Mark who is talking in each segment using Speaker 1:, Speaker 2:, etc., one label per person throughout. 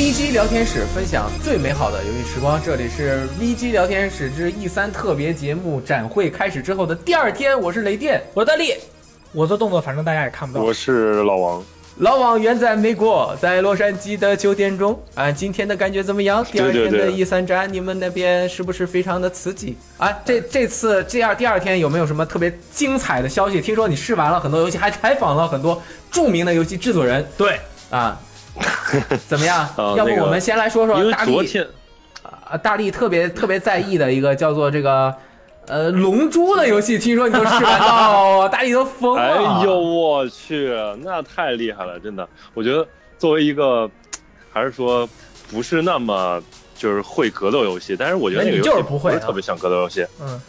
Speaker 1: VG 聊天室分享最美好的游戏时光，这里是 VG 聊天室之 E 三特别节目展会开始之后的第二天，我是雷电，
Speaker 2: 我是大力，我做动作反正大家也看不到。
Speaker 3: 我是老王，
Speaker 1: 老王远在美国，在洛杉矶的酒店中啊，今天的感觉怎么样？第二天的 E 三展，你们那边是不是非常的刺激啊？这这次这二第二天有没有什么特别精彩的消息？听说你试玩了很多游戏，还采访了很多著名的游戏制作人，
Speaker 2: 对
Speaker 1: 啊。怎么样？
Speaker 3: 呃
Speaker 1: 要不我们先来说说大力
Speaker 3: 昨天
Speaker 1: 啊，大力特别特别在意的一个叫做这个呃《龙珠》的游戏，听说你都试完到，大力都疯了。
Speaker 3: 哎呦我去，那太厉害了，真的。我觉得作为一个，还是说不是那么就是会格斗游戏，但是我觉得
Speaker 2: 那
Speaker 3: 个游戏
Speaker 2: 就是不
Speaker 3: 是特别像格斗游戏，
Speaker 2: 嗯，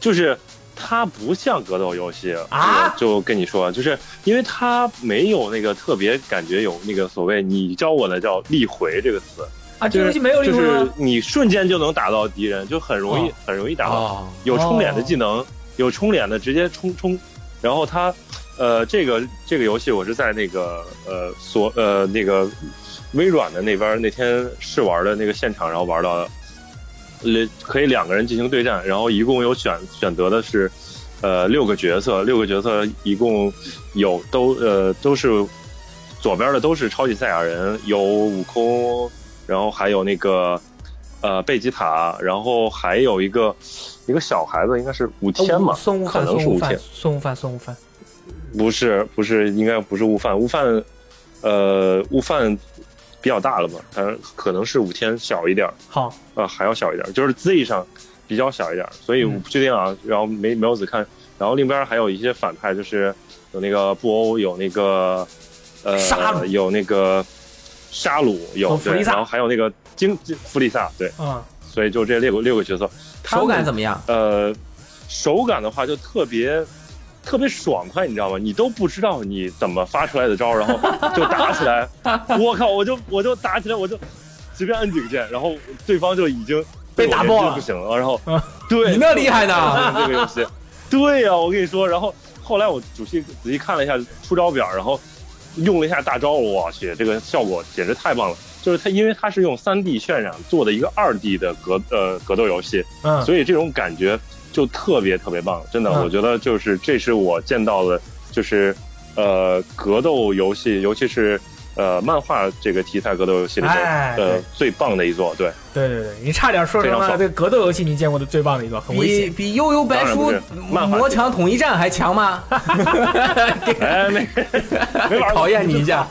Speaker 3: 就是它不像格斗游戏
Speaker 1: 啊
Speaker 3: 我就跟你说，就是因为它没有那个特别感觉有那个所谓你教我的叫力回这个词，
Speaker 2: 啊，这
Speaker 3: 就是
Speaker 2: 游戏没有力
Speaker 3: 就是？你瞬间就能打到敌人，就很容易、
Speaker 2: 哦
Speaker 3: 很容易打到。
Speaker 1: 哦，
Speaker 3: 有冲脸的技能，有冲脸的直接冲冲，然后它，呃，这个这个游戏我是在那个呃所呃那个微软的那边那天试玩的那个现场，然后玩到，呃，可以两个人进行对战，然后一共有选选择的是，呃六个角色，六个角色一共有都呃都是左边的都是超级赛亚人，有悟空，然后还有那个呃贝吉塔，然后还有一个一个小孩子，应该是五天嘛，可
Speaker 2: 孙悟饭，孙悟饭
Speaker 3: 能是五天，，
Speaker 2: 孙悟饭，孙悟饭。
Speaker 3: 不是不是，应该不是悟饭，悟饭呃悟饭比较大了嘛，它可能是五天小一点儿，
Speaker 2: 好，
Speaker 3: 呃，还要小一点儿，就是 Z 上比较小一点儿，所以我不确定啊。然后没没有仔看，然后另边还有一些反派，就是有那个布欧，有那个呃
Speaker 2: 沙鲁。
Speaker 3: 有那个沙鲁，有，
Speaker 2: 哦弗利萨。
Speaker 3: 然后还有那个金金弗利萨，对，
Speaker 2: 嗯，
Speaker 3: 所以就这六个六个角色，
Speaker 1: 手感怎么样？
Speaker 3: 呃，手感的话就特别特别爽快，你知道吗？你都不知道你怎么发出来的招，然后就打起来。我靠，我就我就打起来，我就随便摁几个键，然后对方就已经
Speaker 2: 被打爆了
Speaker 3: 击不行了。然后
Speaker 2: 嗯
Speaker 3: 对，
Speaker 1: 你那厉害呢？
Speaker 3: 这个游戏，对呀、我跟你说，然后后来我仔细仔细看了一下出招表，然后用了一下大招，我去，这个效果简直太棒了。就是它，因为它是用3 D 渲染做的一个2 D 的格呃格斗游戏，
Speaker 2: 嗯，
Speaker 3: 所以这种感觉就特别特别棒，真的，
Speaker 2: 嗯。
Speaker 3: 我觉得就是这是我见到的，就是呃格斗游戏，尤其是呃漫画这个题材格斗游戏里面、
Speaker 2: 哎
Speaker 3: 呃最棒的一座，对，
Speaker 2: 对对对，你差点说什么这个格斗游戏你见过的最棒的一座，很危
Speaker 1: 比
Speaker 2: 险。
Speaker 1: 比悠悠白书魔墙统一战还强吗？
Speaker 3: 哎，没 没玩过。
Speaker 1: 考验你一下，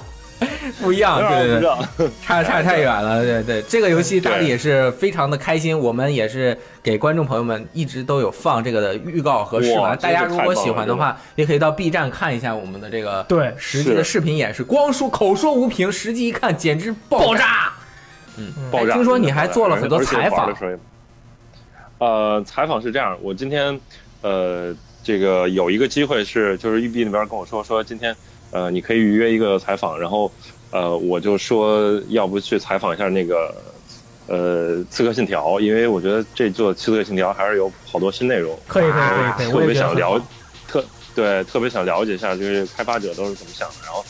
Speaker 1: 不一样，对对，对。差差太远了，对对，这个游戏大力
Speaker 3: 对
Speaker 1: 也是非常的开心，我们也是给观众朋友们一直都有放这个的预告和试玩，大家如果喜欢的话，也可以到 B 站看一下我们的这个
Speaker 2: 对
Speaker 1: 实际的视频演示，光说口说无凭，实际一看简直爆
Speaker 2: 炸，嗯！
Speaker 3: 爆炸！
Speaker 1: 听说你还做了很多采访
Speaker 3: 呃，采访是这样，我今天呃，这个有一个机会是，就是育碧那边跟我说，说今天呃，你可以预约一个采访，然后呃，我就说要不去采访一下那个呃《刺客信条》，因为我觉得这座《刺客信条》还是有好多新内容，
Speaker 2: 可以可以可以
Speaker 3: 特别想了。特对特别想了解一下，就是开发者都是怎么想的。然后，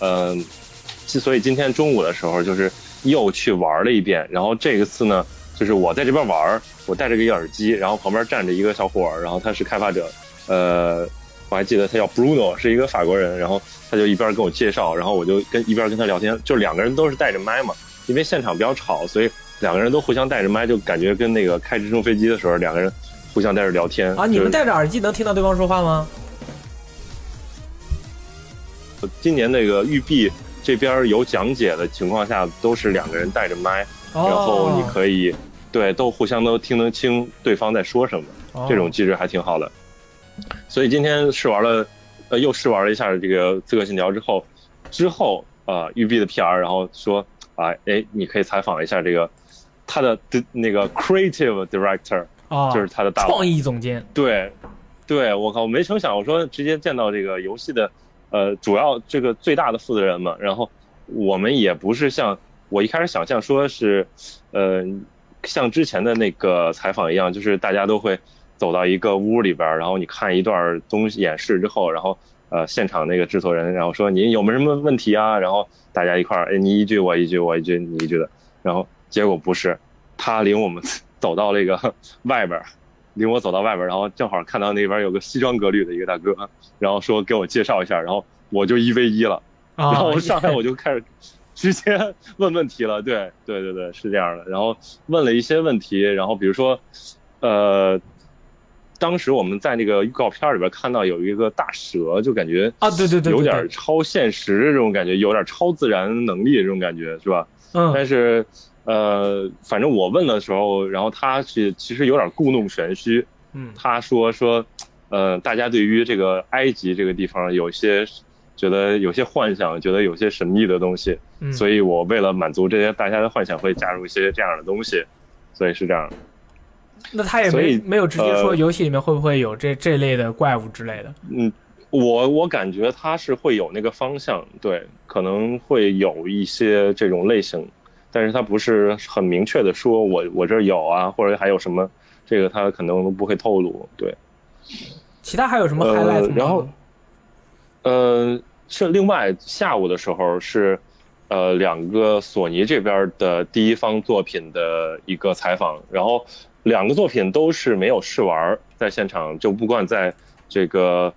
Speaker 3: 嗯、呃，所以今天中午的时候，就是又去玩了一遍。然后这一次呢，就是我在这边玩，我戴着个耳机，然后旁边站着一个小伙儿，然后他是开发者，呃，我还记得他叫 Bruno，是一个法国人。然后他就一边跟我介绍，然后我就跟一边跟他聊天，就两个人都是带着麦嘛，因为现场比较吵，所以两个人都互相带着麦，就感觉跟那个开直升飞机的时候，两个人互相在这聊天
Speaker 2: 啊，你们戴着耳机能听到对方说话吗？
Speaker 3: 今年那个育碧这边有讲解的情况下，都是两个人带着麦，
Speaker 2: 哦，
Speaker 3: 然后你可以对都互相都听得清对方在说什么，
Speaker 2: 哦
Speaker 3: 这种机制还挺好的。所以今天试玩了，呃，又试玩了一下这个《刺客信条》之后，之后啊，育碧的 PR 然后说啊，哎，你可以采访一下这个他的的那个 creative director，
Speaker 2: 啊，
Speaker 3: 就是他的大
Speaker 2: 创意总监。
Speaker 3: 对，对我靠，我没成想，我说直接见到这个游戏的，呃，主要这个最大的负责人嘛。然后我们也不是像我一开始想象说是，呃，像之前的那个采访一样，就是大家都会走到一个屋里边儿，然后你看一段东西演示之后，然后呃现场那个制作人，然后说您有没有什么问题啊？然后大家一块儿，哎，你一句我一句，我一句你一句的，然后结果不是，他领我们走到那个外边儿，领我走到外边儿，然后正好看到那边有个西装革履的一个大哥，然后说给我介绍一下，然后我就一 v 一了，然
Speaker 2: 啊
Speaker 3: 后上来我就开始直接问问题了，对对对对，是这样的。然后问了一些问题，然后比如说，呃，当时我们在那个预告片里边看到有一个大蛇，就感觉
Speaker 2: 啊，对对对，
Speaker 3: 有点
Speaker 2: 对
Speaker 3: 超现实这种感觉，有点超自然能力这种感觉，是吧？
Speaker 2: 嗯
Speaker 3: 但是呃，反正我问的时候，然后他是其实有点故弄玄虚，
Speaker 2: 嗯
Speaker 3: 他说说，呃，大家对于这个埃及这个地方有些觉得有些幻想，觉得有些神秘的东西，
Speaker 2: 嗯，
Speaker 3: 所以我为了满足这些大家的幻想，会加入一些这样的东西，所以是这样的。
Speaker 2: 那他也没没有直接说
Speaker 3: 呃
Speaker 2: 游戏里面会不会有这这类的怪物之类的。
Speaker 3: 嗯，我我感觉他是会有那个方向，对，可能会有一些这种类型，但是他不是很明确的说我我这儿有啊，或者还有什么，这个他可能不会透露，对。
Speaker 2: 其他还有什么
Speaker 3: 呃
Speaker 2: highlight 吗？
Speaker 3: 然后呃，是另外下午的时候是，呃，两个索尼这边的第一方作品的一个采访，然后两个作品都是没有试玩儿，在现场就不管在这个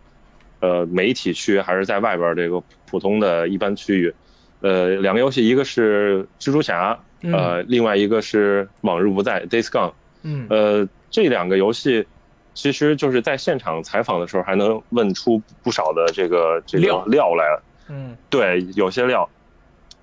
Speaker 3: 呃媒体区还是在外边儿这个普通的一般区域，呃，两个游戏一个是蜘蛛侠，呃，另外一个是往日不在 Days Gone。
Speaker 2: 嗯。
Speaker 3: 呃，这两个游戏其实就是在现场采访的时候，还能问出不少的这个这个
Speaker 2: 料。
Speaker 3: 料来。
Speaker 2: 嗯。
Speaker 3: 对，有些料，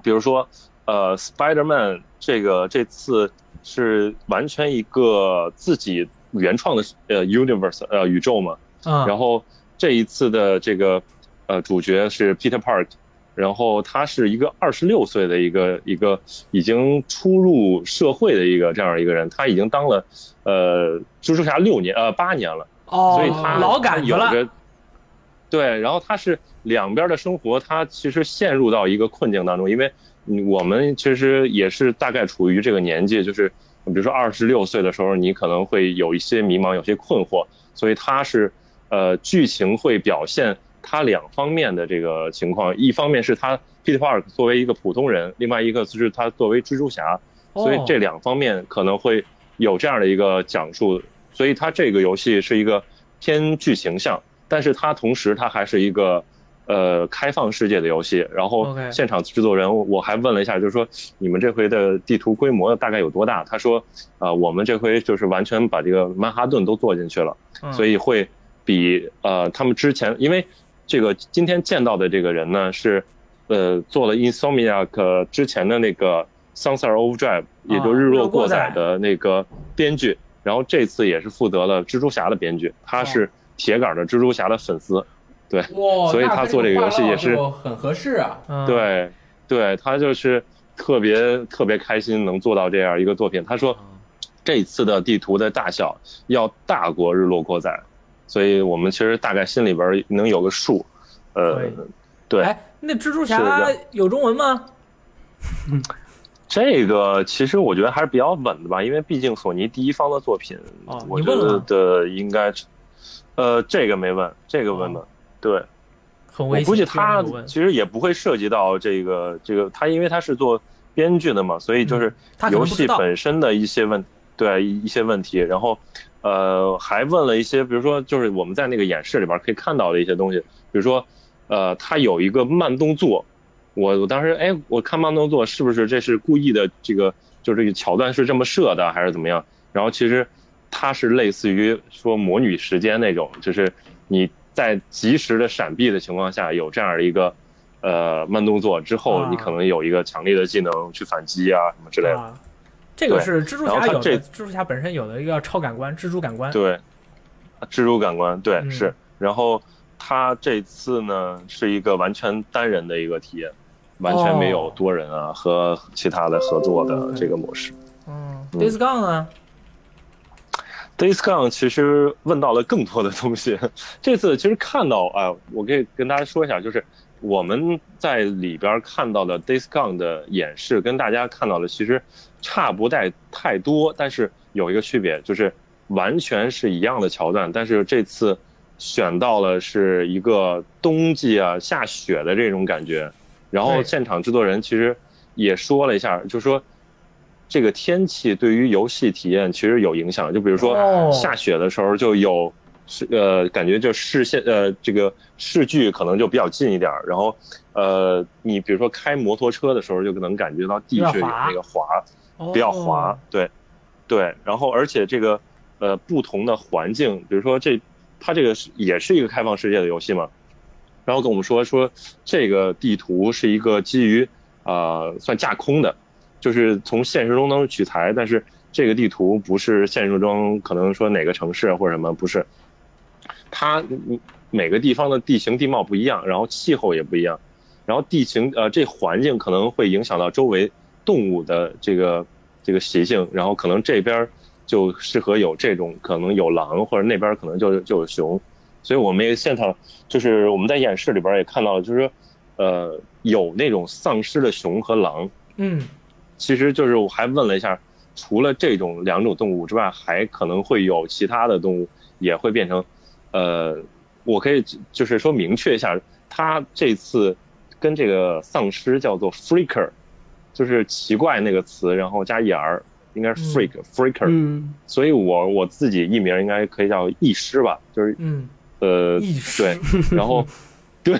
Speaker 3: 比如说，呃，Spider-Man 这个这次是完全一个自己原创的呃 universe 呃宇宙嘛，
Speaker 2: 啊，
Speaker 3: 然后这一次的这个呃主角是 Peter Park，然后他是一个二十六岁的一个一个已经初入社会的一个这样一个人，他已经当了呃蜘蛛侠六年呃八年了，
Speaker 2: 哦，
Speaker 3: 所以他
Speaker 2: 老感觉了，
Speaker 3: 对，然后他是两边的生活，他其实陷入到一个困境当中，因为嗯我们其实也是大概处于这个年纪，就是比如说二十六岁的时候，你可能会有一些迷茫，有些困惑，所以它是呃剧情会表现它两方面的这个情况，一方面是他 Peter Park 作为一个普通人，另外一个就是他作为蜘蛛侠，所以
Speaker 2: 哦
Speaker 3: 这两方面可能会有这样的一个讲述，所以它这个游戏是一个偏剧情向，但是它同时它还是一个呃开放世界的游戏。然后现场制作人我还问了一下，就是说你们这回的地图规模大概有多大？他说啊、我们这回就是完全把这个曼哈顿都做进去了，
Speaker 2: 嗯。
Speaker 3: 所以会比呃他们之前，因为这个今天见到的这个人呢是呃做了 Insomniac 之前的那个 Sunset Overdrive，也就日落过载的那个编剧，然后这次也是负责了蜘蛛侠的编剧，他是铁杆的蜘蛛侠的粉丝，
Speaker 1: 哇，
Speaker 3: 所以他做这个游戏也是
Speaker 1: 很合适啊。
Speaker 2: 嗯，
Speaker 3: 对，对他就是特别特别开心能做到这样一个作品。他说这次的地图的大小要大过日落过载，所以我们其实大概心里边能有个数。呃
Speaker 2: 对，
Speaker 3: 对，
Speaker 2: 哎，那蜘蛛侠有中文吗？
Speaker 3: 这个其实我觉得还是比较稳的吧，因为毕竟索尼第一方的作品，
Speaker 2: 哦
Speaker 3: 我觉
Speaker 2: 你问了
Speaker 3: 得应该，呃，这个没问，这个问的，对。我
Speaker 2: 很危险。
Speaker 3: 估计他其实也不会涉及到这个这个，他因为他是做编剧的嘛，所以就是游戏本身的一些问对一一些问题，然后呃还问了一些，比如说就是我们在那个演示里边可以看到的一些东西，比如说呃他有一个慢动作，我我当时哎我看慢动作是不是这是故意的这个就这个桥段是这么设的还是怎么样？然后其实它是类似于说魔女时间那种，就是你在及时的闪避的情况下有这样的一个呃慢动作之后
Speaker 2: 啊，
Speaker 3: 你可能有一个强力的技能去反击啊什么之类的。
Speaker 2: 啊，这个是蜘蛛侠有的，蜘蛛侠本身有的一个超感官，蜘蛛感官。
Speaker 3: 对，蜘蛛感官对、
Speaker 2: 嗯
Speaker 3: 是，然后他这次呢是一个完全单人的一个体验，完全没有
Speaker 2: 哦。
Speaker 3: 多人啊、和其他的合作的这个模式。
Speaker 2: 嗯
Speaker 3: 嗯
Speaker 2: ，Days Gone 呢
Speaker 3: Gone 其实问到了更多的东西。这次其实看到啊、我可以跟大家说一下，就是我们在里边看到的 Days Gone 的演示，跟大家看到的其实差不带太多，但是有一个区别，就是完全是一样的桥段，但是这次选到了是一个冬季啊下雪的这种感觉，然后现场制作人其实也说了一下，就说这个天气对于游戏体验其实有影响，就比如说下雪的时候就有是呃感觉就视线呃这个视距可能就比较近一点，然后呃你比如说开摩托车的时候就能感觉到地是有那个滑比较滑，对对，然后而且这个呃不同的环境，比如说这。它这个是也是一个开放世界的游戏嘛，然后跟我们说说这个地图是一个基于呃算架空的，就是从现实中能取材，但是这个地图不是现实中可能说哪个城市或者什么不是，它每个地方的地形地貌不一样，然后气候也不一样，然后地形呃这环境可能会影响到周围动物的这个这个习性，然后可能这边。就适合有这种可能有狼，或者那边可能就就有熊，所以我们也现场就是我们在演示里边也看到了，就是说，呃，有那种丧尸的熊和狼，
Speaker 2: 嗯，
Speaker 3: 其实就是我还问了一下，除了这种两种动物之外，还可能会有其他的动物也会变成，呃，我可以就是说明确一下，他这次跟这个丧尸叫做 freaker，就是奇怪那个词，然后加 er。应该是 freak freaker，
Speaker 2: 嗯，
Speaker 3: 所以我我自己艺名应该可以叫异师吧，就是
Speaker 2: 嗯
Speaker 3: 呃对，然后对，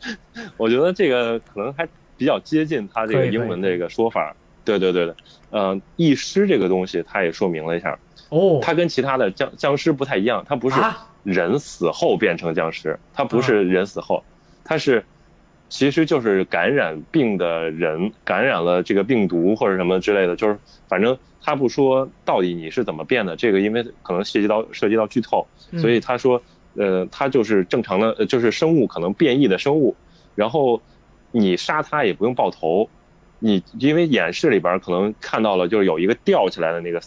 Speaker 3: 我觉得这个可能还比较接近他这个英文这个说法，对对对的，呃，异尸这个东西他也说明了一下，
Speaker 2: 哦，
Speaker 3: 它跟其他的僵僵尸不太一样，它不是人死后变成僵尸，它不是人死后，它是其实就是感染病的人感染了这个病毒或者什么之类的，就是反正。他不说到底你是怎么变的，这个因为可能涉及到涉及到剧透，所以他说，呃，他就是正常的，就是生物可能变异的生物，然后你杀他也不用爆头，你因为演示里边可能看到了，就是有一个吊起来的那个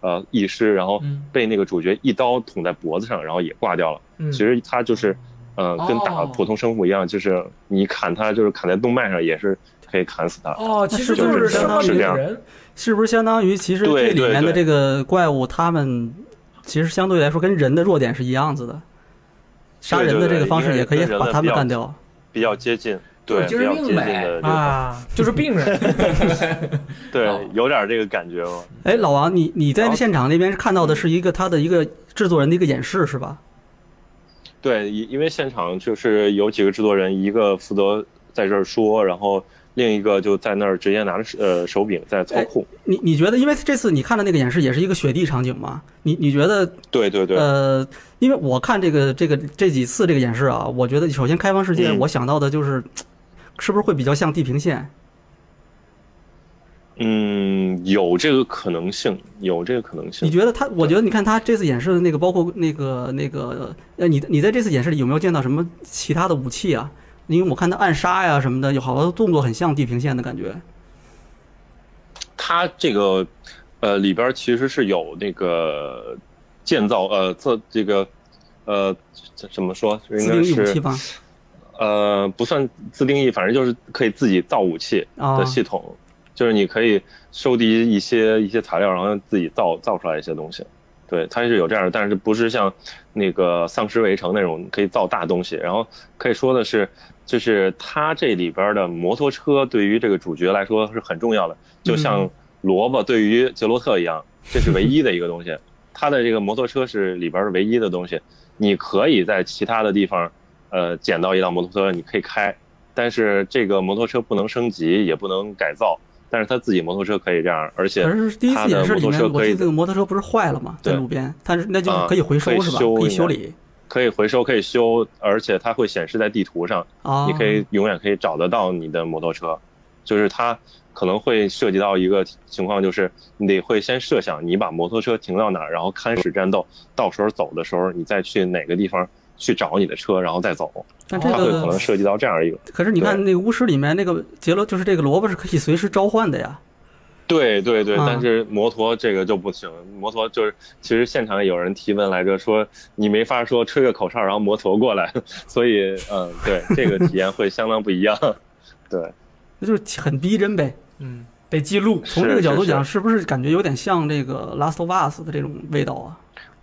Speaker 3: 呃义尸，然后被那个主角一刀捅在脖子上，然后也挂掉了。其实他就是，呃，跟打普通生物一样，就是你砍他就是砍在动脉上也是可以砍死他。
Speaker 2: 哦，其实
Speaker 3: 就是
Speaker 2: 相当
Speaker 3: 于样。
Speaker 4: 是不是相当于其实这里面的这个怪物，他们其实相对来说跟人的弱点是一样子的，杀人的这个方式也可以把他们干掉，
Speaker 3: 比较接近，对，
Speaker 1: 就是
Speaker 3: 病
Speaker 1: 呗
Speaker 2: 啊，就是病人，
Speaker 3: 对，有点这个感觉吗？
Speaker 4: 哎，老王，你你在现场那边是看到的是一个他的一个制作人的一个演示是吧？
Speaker 3: 对，因因为现场就是有几个制作人，一个负责在这儿说，然后。另一个就在那儿直接拿着呃手柄在操控。
Speaker 4: 你你觉得，因为这次你看的那个演示也是一个雪地场景嘛？你你觉得？
Speaker 3: 对对对。
Speaker 4: 呃，因为我看这个这个这几次这个演示啊，我觉得首先开放世界，我想到的就是，是不是会比较像地平线？
Speaker 3: 嗯，有这个可能性，有这个可能性。
Speaker 4: 你觉得他？我觉得你看他这次演示的那个，包括那个那个呃，你你在这次演示里有没有见到什么其他的武器啊？因为我看他暗杀呀什么的，有好多动作很像地平线的感觉。
Speaker 3: 他这个呃里边其实是有那个建造呃这这个呃怎么说？应该是呃不算自定义，反正就是可以自己造武器的系统，就是你可以收集一些一些材料，然后自己造造出来一些东西。对，它是有这样的，但是不是像那个丧尸围城那种可以造大东西。然后可以说的是。就是它这里边的摩托车对于这个主角来说是很重要的，就像萝卜对于杰洛特一样，这是唯一的一个东西。它的这个摩托车是里边的唯一的东西。你可以在其他的地方，呃，捡到一辆摩托车，你可以开，但是这个摩托车不能升级，也不能改造。但是他自己摩托车可以这样，而且他的摩托车可以。
Speaker 4: 这个摩托车不是坏了吗？在路边，它是那就可以回收是吧？可以修理。
Speaker 3: 可以回收，可以修，而且它会显示在地图上，你可以永远可以找得到你的摩托车。就是它可能会涉及到一个情况，就是你得会先设想你把摩托车停到哪儿，然后开始战斗，到时候走的时候你再去哪个地方去找你的车，然后再走。
Speaker 4: 但这个
Speaker 3: 可能涉及到这样一个。
Speaker 4: 可是你看那个巫师里面那个杰罗，就是这个萝卜是可以随时召唤的呀。
Speaker 3: 对对对，但是摩托这个就不行。摩托就是，其实现场有人提问来着，说你没法说吹个口哨，然后摩托过来，所以嗯，对，这个体验会相当不一样。对，
Speaker 4: 那就是很逼真呗。
Speaker 2: 嗯，得记录。
Speaker 4: 从这个角度讲，是不是感觉有点像这个《Last of Us》的这种味道啊？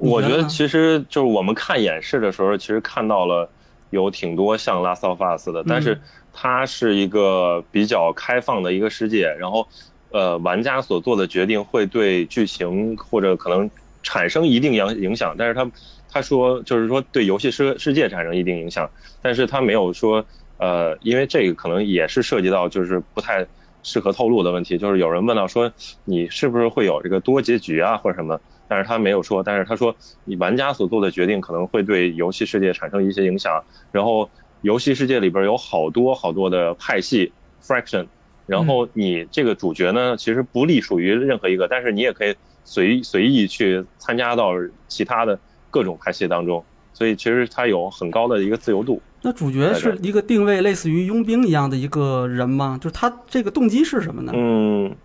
Speaker 3: 我觉得其实就是我们看演示的时候，其实看到了有挺多像《Last of Us》的，但是它是一个比较开放的一个世界，然后呃，玩家所做的决定会对剧情或者可能产生一定影影响，但是他他说就是说对游戏世世界产生一定影响，但是他没有说呃，因为这个可能也是涉及到就是不太适合透露的问题，就是有人问到说你是不是会有这个多结局啊或者什么，但是他没有说，但是他说你玩家所做的决定可能会对游戏世界产生一些影响，然后游戏世界里边有好多好多的派系 fraction，然后你这个主角呢其实不隶属于任何一个，但是你也可以随随意去参加到其他的各种派系当中，所以其实它有很高的一个自由度。
Speaker 4: 那主角是一个定位类似于佣兵一样的一个人吗？就是他这个动机是什么呢？
Speaker 3: 嗯，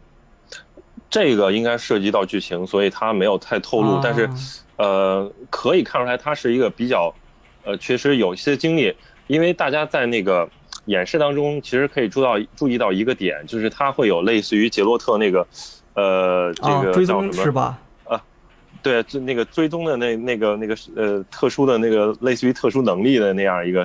Speaker 3: 这个应该涉及到剧情，所以他没有太透露。
Speaker 4: 啊
Speaker 3: 但是，呃，可以看出来他是一个比较，呃，确实有一些经历。因为大家在那个演示当中，其实可以注到注意到一个点，就是他会有类似于杰洛特那个，呃，这
Speaker 4: 啊，
Speaker 3: 个
Speaker 4: 追
Speaker 3: 叫什么？
Speaker 4: 踪是吧？
Speaker 3: 对，就那个追踪的那那个那个呃特殊的那个类似于特殊能力的那样一个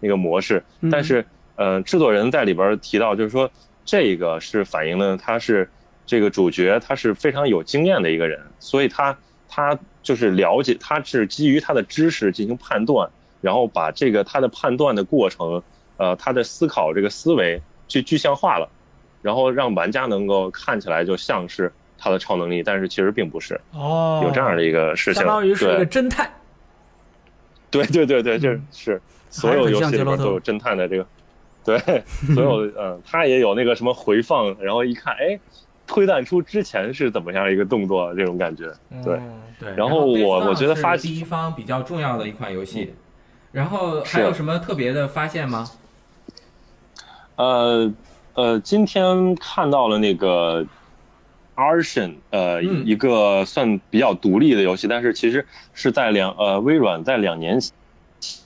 Speaker 3: 那个模式。
Speaker 4: 嗯
Speaker 3: 但是，呃，制作人在里边提到，就是说这个是反映的他是这个主角，他是非常有经验的一个人，所以他他就是了解，他是基于他的知识进行判断，然后把这个他的判断的过程，呃，他的思考这个思维去具象化了，然后让玩家能够看起来就像是他的超能力，但是其实并不是，
Speaker 2: 哦，
Speaker 3: 有这样的一个事情，
Speaker 2: 相当于是一个侦探。
Speaker 3: 对对对对，这
Speaker 2: 嗯
Speaker 3: 是所有游戏里面都有侦探的这个，对，所有嗯，他也有那个什么回放，然后一看，哎，推断出之前是怎么样一个动作，这种感觉，对，
Speaker 2: 嗯
Speaker 1: 对，
Speaker 3: 然后我我觉得发
Speaker 1: 第一方比较重要的一款游戏，然后还有什么特别的发现吗？
Speaker 3: 呃呃，今天看到了那个 Arson，呃，
Speaker 1: 嗯。
Speaker 3: 一个算比较独立的游戏，但是其实是在两呃微软在两年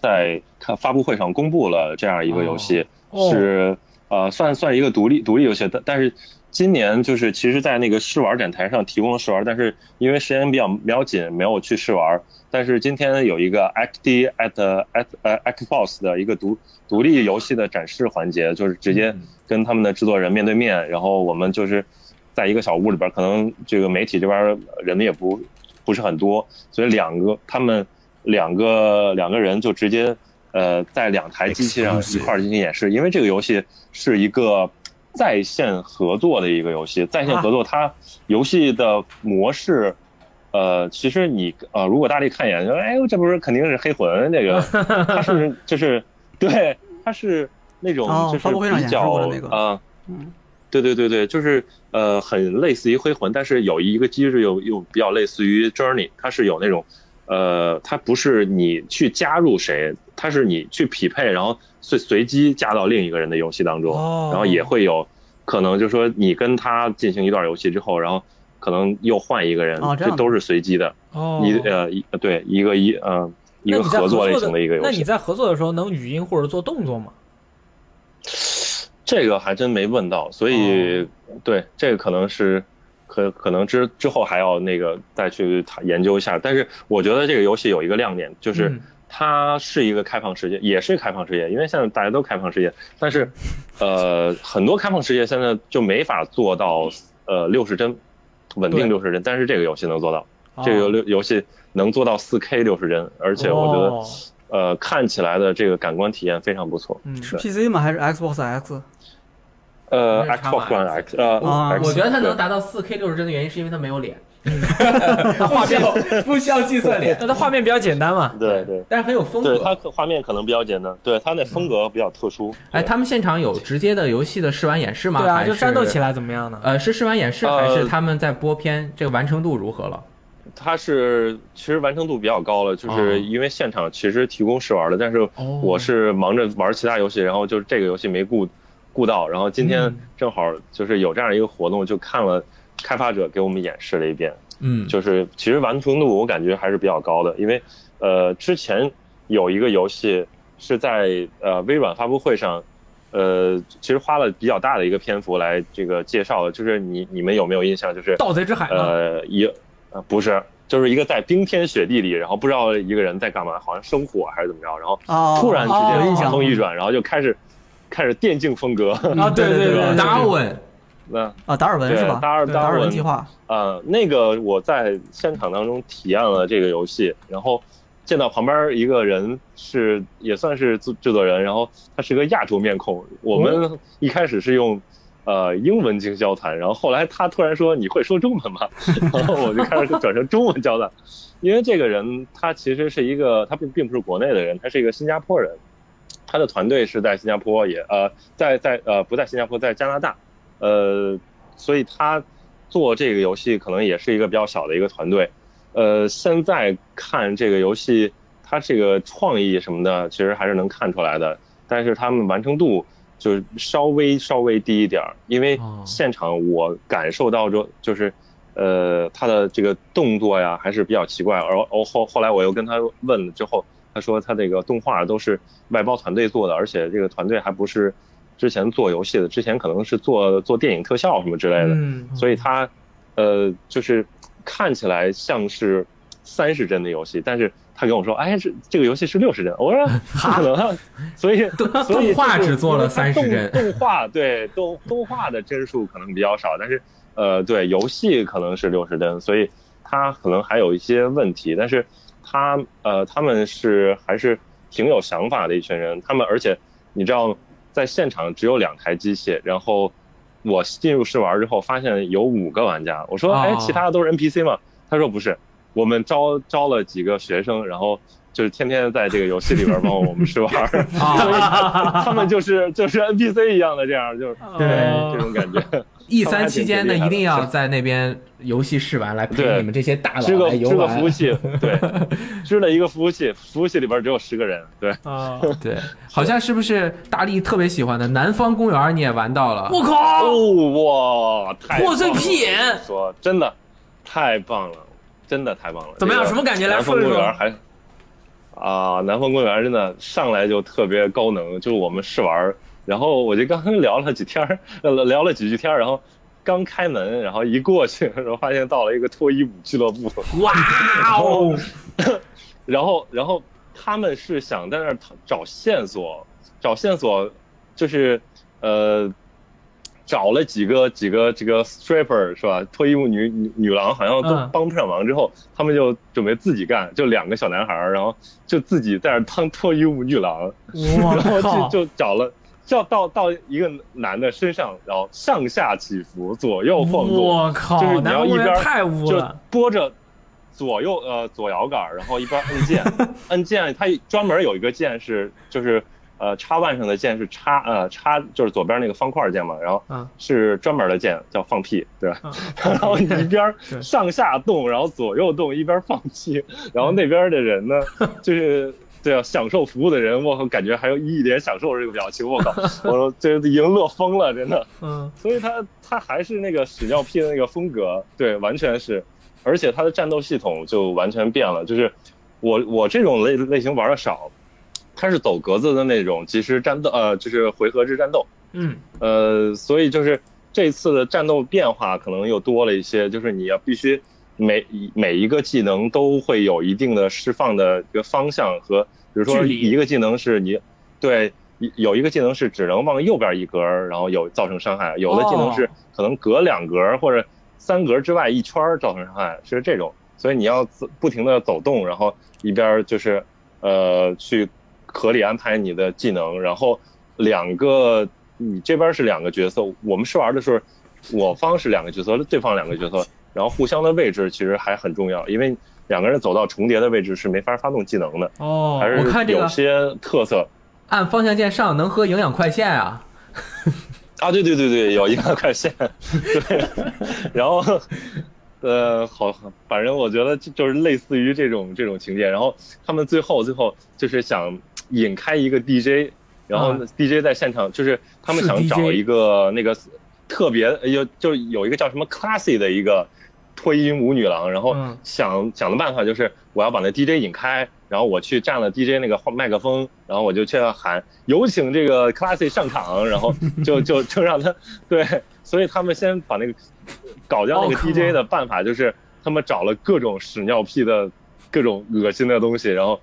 Speaker 3: 在看发布会上公布了这样一个游戏，
Speaker 2: 哦。
Speaker 3: 是呃算算一个独立独立游戏，但但是今年就是其实，在那个试玩展台上提供了试玩，但是因为时间比较比较紧，没有去试玩。但是今天有一个 XD at at 呃 Xbox 的一个独独立游戏的展示环节，就是直接跟他们的制作人面对面，然后我们就是在一个小屋里边，可能这个媒体这边人也不不是很多，所以两个他们两个两个人就直接呃在两台机器上一块儿进行演示，因为这个游戏是一个在线合作的一个游戏，在线合作它游戏的模式。呃，其实你呃，如果大力看一眼，就哎呦，这不是肯定是黑魂这个，它是就是对，它是那种
Speaker 4: 哦
Speaker 3: 就是比较
Speaker 4: 过的那个
Speaker 3: 啊，
Speaker 4: 嗯
Speaker 3: 对对对对，就是呃，很类似于黑魂，但是有一个机制又又比较类似于 Journey，它是有那种呃，它不是你去加入谁，它是你去匹配，然后随随机加到另一个人的游戏当中，
Speaker 2: 哦。
Speaker 3: 然后也会有可能就是说你跟他进行一段游戏之后，然后可能又换一个人，
Speaker 4: 哦这
Speaker 3: 都是随机的，
Speaker 2: 哦，
Speaker 3: 一呃一对一个一呃一个合作类型的一个游戏，
Speaker 2: 那你在合作的时候能语音或者做动作吗？
Speaker 3: 这个还真没问到，所以、
Speaker 2: 哦。
Speaker 3: 对这个可能是可可能之之后还要那个再去谈研究一下。但是我觉得这个游戏有一个亮点，就是
Speaker 2: 嗯
Speaker 3: 它是一个开放世界，也是开放世界，因为现在大家都开放世界，但是呃很多开放世界现在就没法做到呃六十帧稳定
Speaker 2: 对
Speaker 3: 六十帧，但是这个游戏能做到，这
Speaker 2: 哦
Speaker 3: 个游游戏能做到四 K 六十帧，而且我觉得、
Speaker 2: 哦
Speaker 3: 呃看起来的这个感官体验非常不错。
Speaker 2: 嗯
Speaker 4: 是 PC 吗？还是 Xbox X？
Speaker 3: 呃 X，呃，
Speaker 4: 啊
Speaker 1: 我觉得它能达到四 K 六十帧的原因是因为它没有脸，
Speaker 2: 它画面，
Speaker 1: 不需要计算脸，
Speaker 2: 那 它画面比较简单嘛。
Speaker 3: 对对
Speaker 1: 但是很有风
Speaker 3: 对，它。可画面可能比较简单，对它那风格比较特殊。
Speaker 1: 哎，他们现场有直接的游戏的试玩演示吗？
Speaker 2: 对啊，就战斗起来怎么样呢？
Speaker 1: 呃，是试玩演示还
Speaker 3: 呃
Speaker 1: 是他们在播片？这个完成度如何了？
Speaker 3: 它是其实完成度比较高了，就
Speaker 1: 哦
Speaker 3: 是因为现场其实提供试玩的，但是
Speaker 1: 哦
Speaker 3: 我是忙着玩其他游戏，然后就是这个游戏没顾顾到，然后今天
Speaker 1: 嗯
Speaker 3: 正好就是有这样一个活动，就看了开发者给我们演示了一遍，
Speaker 1: 嗯，
Speaker 3: 就是其实完成度我感觉还是比较高的，因为呃之前有一个游戏是在呃微软发布会上，呃其实花了比较大的一个篇幅来这个介绍的，就是你你们有没有印象？就是
Speaker 2: 盗贼之海？
Speaker 3: 呃一呃不是就是一个在冰天雪地里，然后不知道一个人在干嘛，好像生火还是怎么着，然后
Speaker 4: 哦
Speaker 3: 突然之间画风一转，然后就开始开始电竞风格，
Speaker 2: 啊，对对对，
Speaker 1: 达尔文，
Speaker 3: 那
Speaker 4: 啊，达尔文是吧？
Speaker 3: 达尔
Speaker 4: 达尔文。
Speaker 3: 文
Speaker 4: 计划，
Speaker 3: 呃，那个我在现场当中体验了这个游戏，然后见到旁边一个人是也算是制制作人，然后他是个亚洲面孔。我们一开始是用呃英文进行交谈，然后后来他突然说你会说中文吗？然后我就开始转成中文交谈，因为这个人他其实是一个他并并不是国内的人，他是一个新加坡人，他的团队是在新加坡也呃在在呃不在新加坡在加拿大，呃，所以他做这个游戏可能也是一个比较小的一个团队。呃，现在看这个游戏，它这个创意什么的，其实还是能看出来的，但是他们完成度就是稍微稍微低一点儿，因为
Speaker 1: 哦
Speaker 3: 现场我感受到就就是。呃，他的这个动作呀还是比较奇怪，而后后后来我又跟他问了之后，他说他这个动画都是外包团队做的，而且这个团队还不是之前做游戏的，之前可能是做做电影特效什么之类的，
Speaker 2: 嗯，
Speaker 3: 所以他呃就是看起来像是三十帧的游戏，但是他跟我说，哎，这这个游戏是六十帧，我说不可能啊，所以
Speaker 1: 动动画只做了
Speaker 3: 因为它
Speaker 1: 30帧
Speaker 3: 动画对动动画的帧数可能比较少，但是呃对游戏可能是六十帧，所以它可能还有一些问题，但是他呃他们是还是挺有想法的一群人，他们而且你知道在现场只有两台机器，然后我进入试玩之后发现有五个玩家，我说哎
Speaker 1: 哦
Speaker 3: 其他的都是 NPC 吗？他说不是，我们招招了几个学生，然后就是天天在这个游戏里边帮我们试玩儿，所 以他们就是就是 NPC 一样的这样，就是
Speaker 1: 对。
Speaker 3: 这种感觉。
Speaker 1: E 三期间呢，一定要在那边游戏试玩来陪你们这些大佬来游
Speaker 3: 个支个服务
Speaker 1: 玩。
Speaker 3: 器，对，支了一个服务器，服务器里边只有十个人，对，
Speaker 2: 啊，
Speaker 1: 对，好像是不是大力特别喜欢的《南方公园》你也玩到了？
Speaker 2: 我靠，
Speaker 3: 哦哇，太
Speaker 2: 破碎
Speaker 3: 棒了
Speaker 2: 屁眼
Speaker 3: 说真的太棒了，真的太棒了。
Speaker 2: 怎么样？什么感觉？来
Speaker 3: 南方
Speaker 2: 说一说。
Speaker 3: 公园还啊，南方公园真的上来就特别高能，就是我们试玩儿，然后我就刚刚聊了几天儿，呃聊了几句天儿，然后刚开门，然后一过去，然后发现到了一个脱衣舞俱乐部，
Speaker 2: 哇哦，
Speaker 3: 然后然后他们是想在那儿找线索，找线索就是呃。找了几个几个这个 stripper 是吧？脱衣舞女女女郎好像都
Speaker 2: 嗯
Speaker 3: 帮不上忙，之后、他们就准备自己干，就两个小男孩儿，然后就自己在那儿当脱衣舞女郎，然后，就就找了，叫到到一个男的身上，然后上下起伏，左右晃动，
Speaker 2: 我靠，
Speaker 3: 就是你要一边
Speaker 2: 园太污
Speaker 3: 就
Speaker 2: 了。
Speaker 3: 拨着左右呃左摇杆儿，然后一边按键，按键它专门有一个键是就是呃插腕上的键是插呃插就是左边那个方块键嘛，然后
Speaker 2: 嗯
Speaker 3: 是专门的键叫放屁，对吧？
Speaker 2: 嗯
Speaker 3: 然后你一边
Speaker 2: 对
Speaker 3: 上下动，然后左右动，一边放屁，然后那边的人呢 就是。对啊，享受服务的人，我靠，感觉还有一脸享受这个表情，我靠，我说这已经乐疯了，真的。
Speaker 2: 嗯，
Speaker 3: 所以他他还是那个屎尿屁的那个风格，对，完全是，而且他的战斗系统就完全变了，就是我我这种类类型玩的少，他是走格子的那种即时战斗，呃，就是回合制战斗，
Speaker 2: 嗯，
Speaker 3: 呃，所以就是这次的战斗变化可能又多了一些，就是你要必须每每一个技能都会有一定的释放的一个方向和，比如说一个技能是你对有有一个技能是只能往右边一格儿，然后有造成伤害，有的技能是可能隔两格儿或者三格之外一圈儿造成伤害，是这种，所以你要自不停的走动，然后一边儿就是呃去合理安排你的技能，然后两个你这边是两个角色，我们试玩的时候，我方是两个角色，对方两个角色，然后互相的位置其实还很重要，因为两个人走到重叠的位置是没法发动技能的，
Speaker 2: 哦
Speaker 3: 还，是
Speaker 1: 我看这个
Speaker 3: 有些特色。
Speaker 1: 按方向键上能喝营养快线啊！
Speaker 3: 啊，对对对对，有营养快线，对，然后，呃，好，反正我觉得就就是类似于这种这种情节，然后他们最后最后就是想引开一个 DJ，然后
Speaker 2: 啊
Speaker 3: DJ 在现场，就是他们想找一个那个特别有就是有一个叫什么 classy 的一个脱衣舞女郎，然后
Speaker 2: 嗯。
Speaker 3: 想想的办法就是我要把那 DJ 引开，然后我去占了 DJ 那个麦克风，然后我就去喊有请这个 Classy 上场，然后 就就就让他对，所以他们先把那个搞掉那个 DJ 的办法就是他们找了各种屎尿屁的各种恶心的东西，然后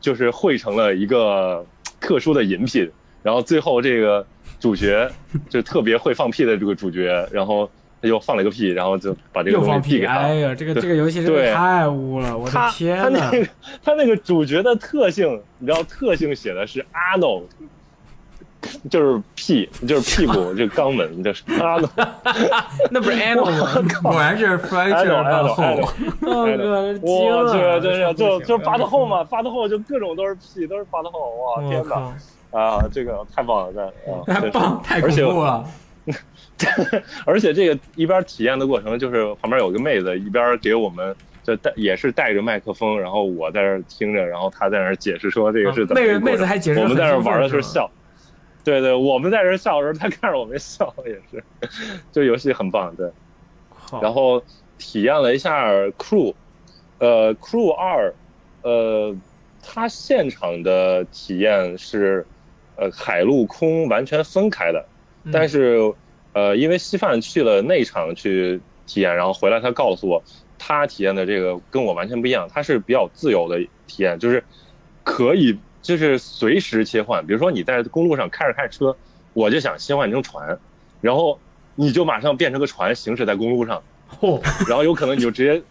Speaker 3: 就是汇成了一个特殊的饮品，然后最后这个主角就特别会放屁的这个主角，然后他又放了个屁，然后就把这个
Speaker 2: 又放屁！
Speaker 3: 东西递给他。
Speaker 2: 哎呀，这个这个游戏真的太污了，我的
Speaker 3: 他他
Speaker 2: 天呐！
Speaker 3: 那个他那个主角的特性，你知道特性写的是阿 no，就是屁，就是屁股就肛门，就是阿 no。
Speaker 2: 那不是 animal 吗？
Speaker 1: 果然是饭
Speaker 3: 呦
Speaker 1: 后。
Speaker 2: 哦哥，
Speaker 3: 我去，
Speaker 2: 了！
Speaker 3: 真是就就发的后
Speaker 2: 嘛！
Speaker 3: 嘛，发的后就各种都是屁，都是发的后，哇天哪！啊，这个太棒了，
Speaker 1: 太棒，太恐怖了！
Speaker 3: 而且这个一边体验的过程，就是旁边有个妹子一边给我们就带也是带着麦克风，然后我在那儿听着，然后她在那儿解释说这个是怎么
Speaker 2: 妹
Speaker 3: 一个。
Speaker 2: 妹子还解释，
Speaker 3: 我们在那儿玩的
Speaker 2: 时
Speaker 3: 候笑，对对，我们在这儿笑的时候，她看着我们笑也是，就游戏很棒，对。
Speaker 2: 好
Speaker 3: 然后体验了一下 Crew，呃，Crew 二，呃，它现场的体验是，呃，海陆空完全分开的，
Speaker 2: 嗯
Speaker 3: 但是，呃，因为稀饭去了内场去体验，然后回来他告诉我，他体验的这个跟我完全不一样，他是比较自由的体验，就是可以就是随时切换，比如说你在公路上开着开着车，我就想切换成船，然后你就马上变成个船行驶在公路上，
Speaker 2: 嚯，
Speaker 3: 然后有可能你就直接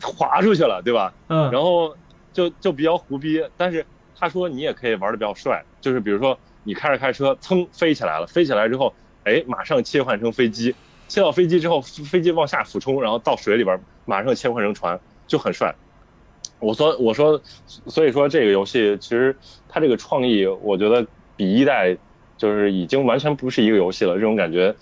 Speaker 3: 滑出去了，对吧？
Speaker 2: 嗯，
Speaker 3: 然后就就比较胡逼，但是他说你也可以玩的比较帅，就是比如说你开着开车，噌飞起来了，飞起来之后，哎，马上切换成飞机，切到飞机之后，飞机往下俯冲，然后到水里边，马上切换成船，就很帅。我说我说，所以说这个游戏其实它这个创意，我觉得比一代就是已经完全不是一个游戏了，这种感觉。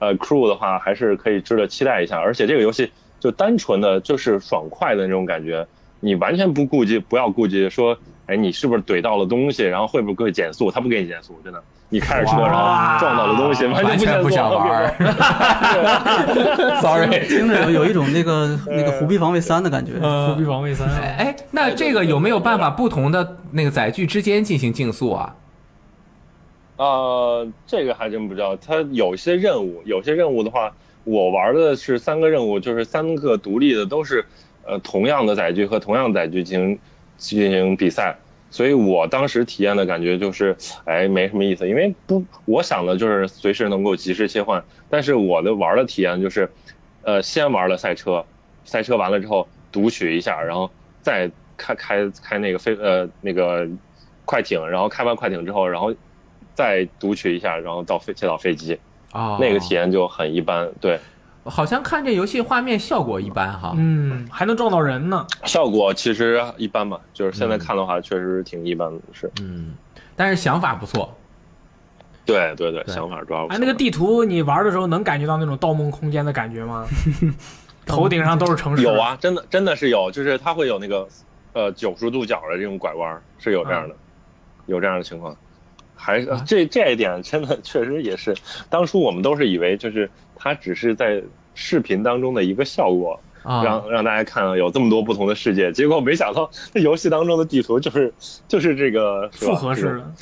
Speaker 3: 呃，Crew 的话还是可以值得期待一下，而且这个游戏就单纯的就是爽快的那种感觉，你完全不顾及，不要顾及说，哎，你是不是怼到了东西，然后会不会减速？他不给你减速，真的，你开着车然后撞到了东西，
Speaker 1: 完全不想玩儿，sorry。
Speaker 4: 听着有有一种那个 那个虎逼防卫三的感觉。
Speaker 2: 虎逼防卫三，
Speaker 1: 哎，那这个有没有办法不同的那个载具之间进行竞速啊？
Speaker 3: 呃，这个还真不知道。它有些任务，有些任务的话，我玩的是三个任务，就是三个独立的，都是呃同样的载具和同样载具进行进行比赛。所以我当时体验的感觉就是，哎，没什么意思，因为不，我想的就是随时能够及时切换。但是我的玩的体验就是，呃，先玩了赛车，赛车完了之后读取一下，然后再开开开那个飞呃那个快艇，然后开完快艇之后，然后再读取一下，然后到飞切到飞机，
Speaker 1: 哦，
Speaker 3: 那个体验就很一般。对，
Speaker 1: 好像看这游戏画面效果一般哈。
Speaker 2: 嗯，还能撞到人呢。
Speaker 3: 效果其实一般吧，就是现在看的话，确实挺一般的。是，
Speaker 1: 嗯，但是想法不错。
Speaker 3: 对对对，
Speaker 1: 对
Speaker 3: 想法抓住
Speaker 2: 哎，那个地图你玩的时候能感觉到那种《盗梦空间》的感觉吗？头顶上都是城市。
Speaker 3: 有，啊，真的真的是有，就是它会有那个呃九十度角的这种拐弯，是有这样的，有这样的情况。还是这这一点真的确实也是，当初我们都是以为就是它只是在视频当中的一个效果，
Speaker 1: 啊，
Speaker 3: 让让大家看到有这么多不同的世界，结果没想到这游戏当中的地图就是就是这个是
Speaker 2: 复合式的。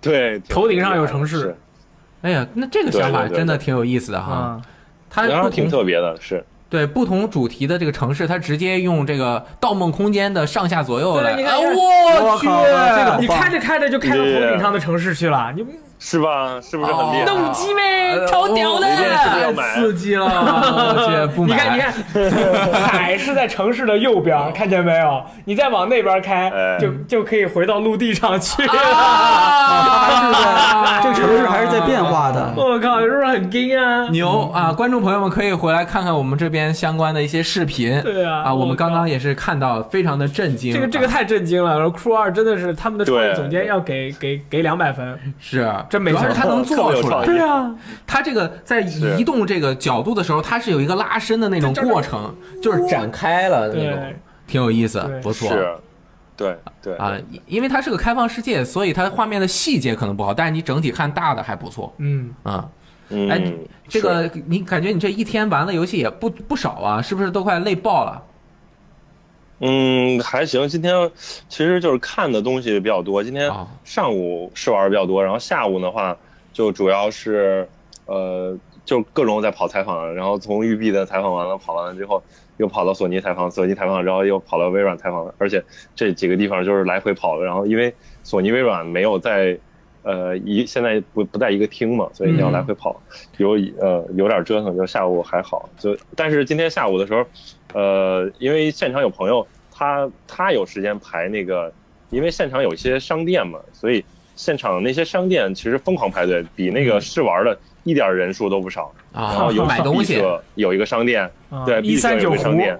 Speaker 3: 对，
Speaker 2: 头顶上有城市
Speaker 1: 哎呀，那这个想法真的挺有意思的哈。
Speaker 2: 啊，
Speaker 1: 它
Speaker 3: 挺特别的，是
Speaker 1: 对不同主题的这个城市，它直接用这个《盗梦空间》的上下左右来。我去，
Speaker 2: 你开着开着就开到头顶上的城市去了，你
Speaker 3: 是吧？是不是很厉害？
Speaker 2: 动机呗，超屌的！
Speaker 1: 太刺激了！我去，不买。
Speaker 2: 你看，你看，海是在城市的右边，看见没有？你再往那边开，
Speaker 3: 哎
Speaker 2: 就就可以回到陆地上去。
Speaker 1: 啊，
Speaker 4: 这个城市还是在变化的。
Speaker 2: 我靠，是不是很惊啊？
Speaker 1: 牛啊！观众朋友们可以回来看看我们这边相关的一些视频。
Speaker 2: 对啊
Speaker 1: 啊，我们刚刚也是看到，非常的震惊。啊
Speaker 2: 这个这个太震惊了！然后 Crew 二真的是他们的创意总监要给给给两百分。
Speaker 1: 是
Speaker 2: 真没错
Speaker 1: 主要是它能做出来。
Speaker 3: 特别有创意
Speaker 2: 啊，
Speaker 1: 它这个在移动这个角度的时候，它是有一个拉伸的那种过程，就是展开了那种，挺有意思，不错。
Speaker 3: 是，对对
Speaker 1: 啊，因为它是个开放世界，所以它画面的细节可能不好，但是你整体看大的还不错
Speaker 2: 嗯，
Speaker 1: 啊。
Speaker 3: 嗯，
Speaker 1: 哎，这个你感觉你这一天玩的游戏也不不少啊，是不是都快累爆了？
Speaker 3: 嗯还行。今天其实就是看的东西比较多，今天
Speaker 1: 啊
Speaker 3: 上午试玩比较多，然后下午的话就主要是呃就各种在跑采访，然后从育碧的采访完了，跑完了之后又跑到索尼采访，索尼采访，然后又跑到微软采访，而且这几个地方就是来回跑的。然后因为索尼、微软没有在呃一现在不不在一个厅嘛，所以你要来回跑，有呃有点折腾。就下午还好，就但是今天下午的时候，呃，因为现场有朋友，他他有时间排那个，因为现场有一些商店嘛，所以现场那些商店其实疯狂排队，比那个试玩的。一点人数都不少，然后有
Speaker 1: 买东西，
Speaker 3: 有一个商店，对，
Speaker 2: 一三九
Speaker 3: 商店，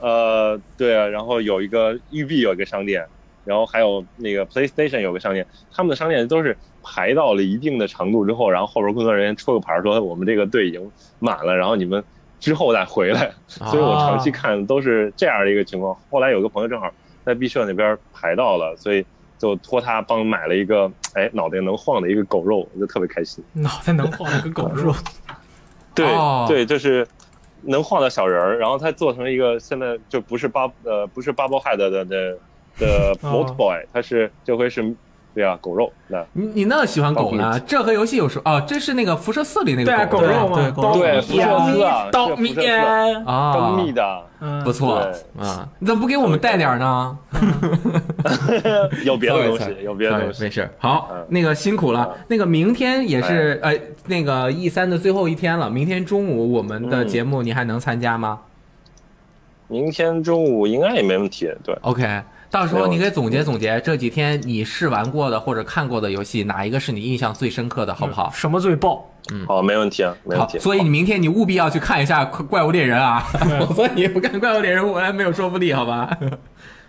Speaker 3: 呃，对啊，然后有一个玉碧有一个商店，然后还有那个 PlayStation 有个商店，他们的商店都是排到了一定的长度之后，然后后边工作人员戳个牌说我们这个队已经满了，然后你们之后再回来，所以我长期看都是这样的一个情况。后来有个朋友正好在毕设那边排到了，所以。就托他帮买了一个，哎，脑袋能晃的一个狗肉，我就特别开心。
Speaker 2: 脑袋能晃的一个狗 肉，
Speaker 3: 对对，就是能晃的小人儿，然后他做成一个，现在就不是巴呃不是 Bubble Head 的的的 Boat Boy，他是这回是。对啊，狗肉。那
Speaker 1: 你你那喜欢狗呢？这和游戏有时哦，这是那个辐射四里那个
Speaker 2: 狗肉吗？
Speaker 3: 对，辐射四啊，
Speaker 2: 刀密
Speaker 3: 啊，刀密的，
Speaker 1: 不错啊。你怎么不给我们带点呢？
Speaker 3: 有别的东西，有别的东西，
Speaker 1: 没事。好，那个辛苦了。那个明天也是呃，那个 E 三的最后一天了。明天中午我们的节目你还能参加吗？
Speaker 3: 明天中午应该也没问题。对
Speaker 1: ，OK。到时候你给总结总结这几天你试玩过的或者看过的游戏，哪一个是你印象最深刻的，好不好？
Speaker 2: 什么最爆？
Speaker 3: 嗯，好，没问题啊，没问题。
Speaker 1: 所以你明天你务必要去看一下《怪物猎人》啊，否则 你不看《怪物猎人》，我还没有说服力，好吧？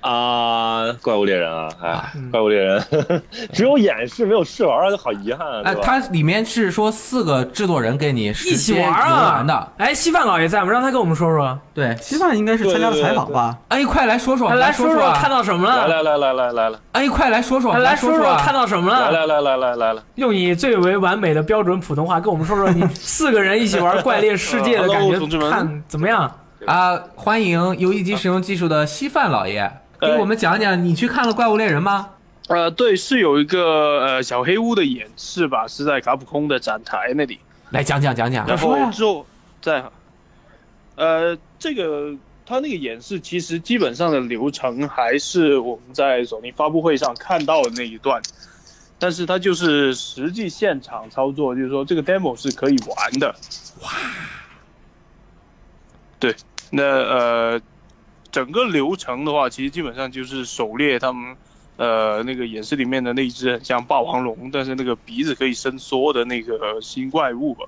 Speaker 3: 啊，怪物猎人啊，哎，怪物猎人 只有演示没有试玩，就好遗憾啊。
Speaker 1: 哎，它里面是说四个制作人给你一
Speaker 2: 起玩啊
Speaker 1: 的。
Speaker 2: 哎，稀饭老爷在吗？让他跟我们说说。
Speaker 1: 对，
Speaker 4: 稀饭应该是参加了采访吧？
Speaker 1: 哎，快来说说，
Speaker 2: 来
Speaker 1: 说
Speaker 2: 说看到什么了？
Speaker 3: 来来来来来来，
Speaker 1: 哎，快来说说，
Speaker 2: 来
Speaker 1: 说
Speaker 2: 说看到什么了？
Speaker 3: 来来来来来来，
Speaker 2: 用你最为完美的标准普通话跟我们说说，你 四个人一起玩怪猎世界的感觉，看怎么样？
Speaker 1: 啊，欢迎游戏机使用技术的稀饭老爷。给我们讲讲，你去看了《怪物猎人》吗？
Speaker 5: 呃，对，是有一个呃小黑屋的演示吧，是在卡普空的展台那里。
Speaker 1: 来讲讲讲讲。
Speaker 5: 然后之后在，呃，这个他那个演示其实基本上的流程还是我们在索尼发布会上看到的那一段，但是它就是实际现场操作，就是说这个 demo 是可以玩的。哇。对，那呃。整个流程的话，其实基本上就是狩猎他们，呃，那个演示里面的那一只很像霸王龙，但是那个鼻子可以伸缩的那个新怪物吧。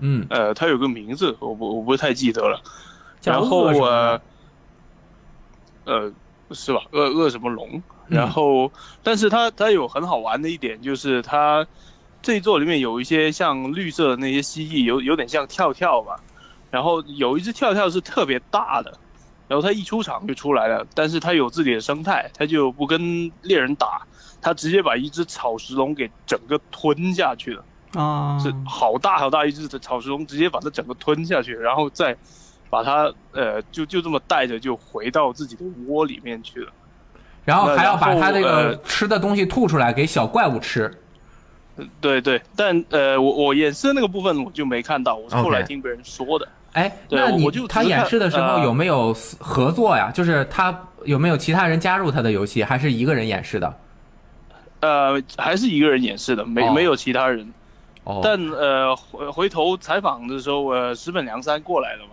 Speaker 1: 嗯，
Speaker 5: 呃，它有个名字，我不我不太记得了。然后呃，呃，是吧？恶恶什么龙？然后，但是它它有很好玩的一点，就是它这一座里面有一些像绿色的那些蜥蜴，有有点像跳跳吧。然后有一只跳跳是特别大的。然后他一出场就出来了，但是他有自己的生态，他就不跟猎人打，他直接把一只草食龙给整个吞下去了
Speaker 4: 啊！
Speaker 5: 是好大好大一只的草食龙，直接把它整个吞下去，然后再把它呃就就这么带着就回到自己的窝里面去了，
Speaker 1: 然后还要把它那个吃的东西吐出来给小怪物吃。
Speaker 5: 对对，但呃我我演示那个部分我就没看到，我是后来听别人说的。
Speaker 1: 哎，那你他演示的时候有没有合作呀？就是他有没有其他人加入他的游戏，还是一个人演示的？
Speaker 5: 呃，还是一个人演示的，没没有其他人。
Speaker 1: 哦。
Speaker 5: 但呃，回回头采访的时候，呃，石本良三过来了嘛，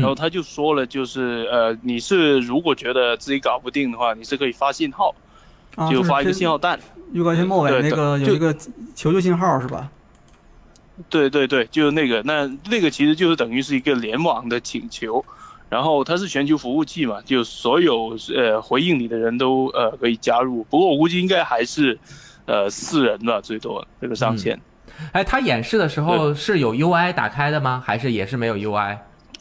Speaker 5: 然后他就说了，就是呃，你是如果觉得自己搞不定的话，你是可以发信号，
Speaker 4: 就
Speaker 5: 发一个信号弹。
Speaker 4: 预告片末尾那个有一个求救信号是吧？
Speaker 5: 对对对，就是那个，那那个其实就是等于是一个联网的请求，然后它是全球服务器嘛，就所有呃回应你的人都呃可以加入。不过我估计应该还是，呃四人吧，最多这个上限。
Speaker 1: 哎，他演示的时候是有 UI 打开的吗？还是也是没有 UI？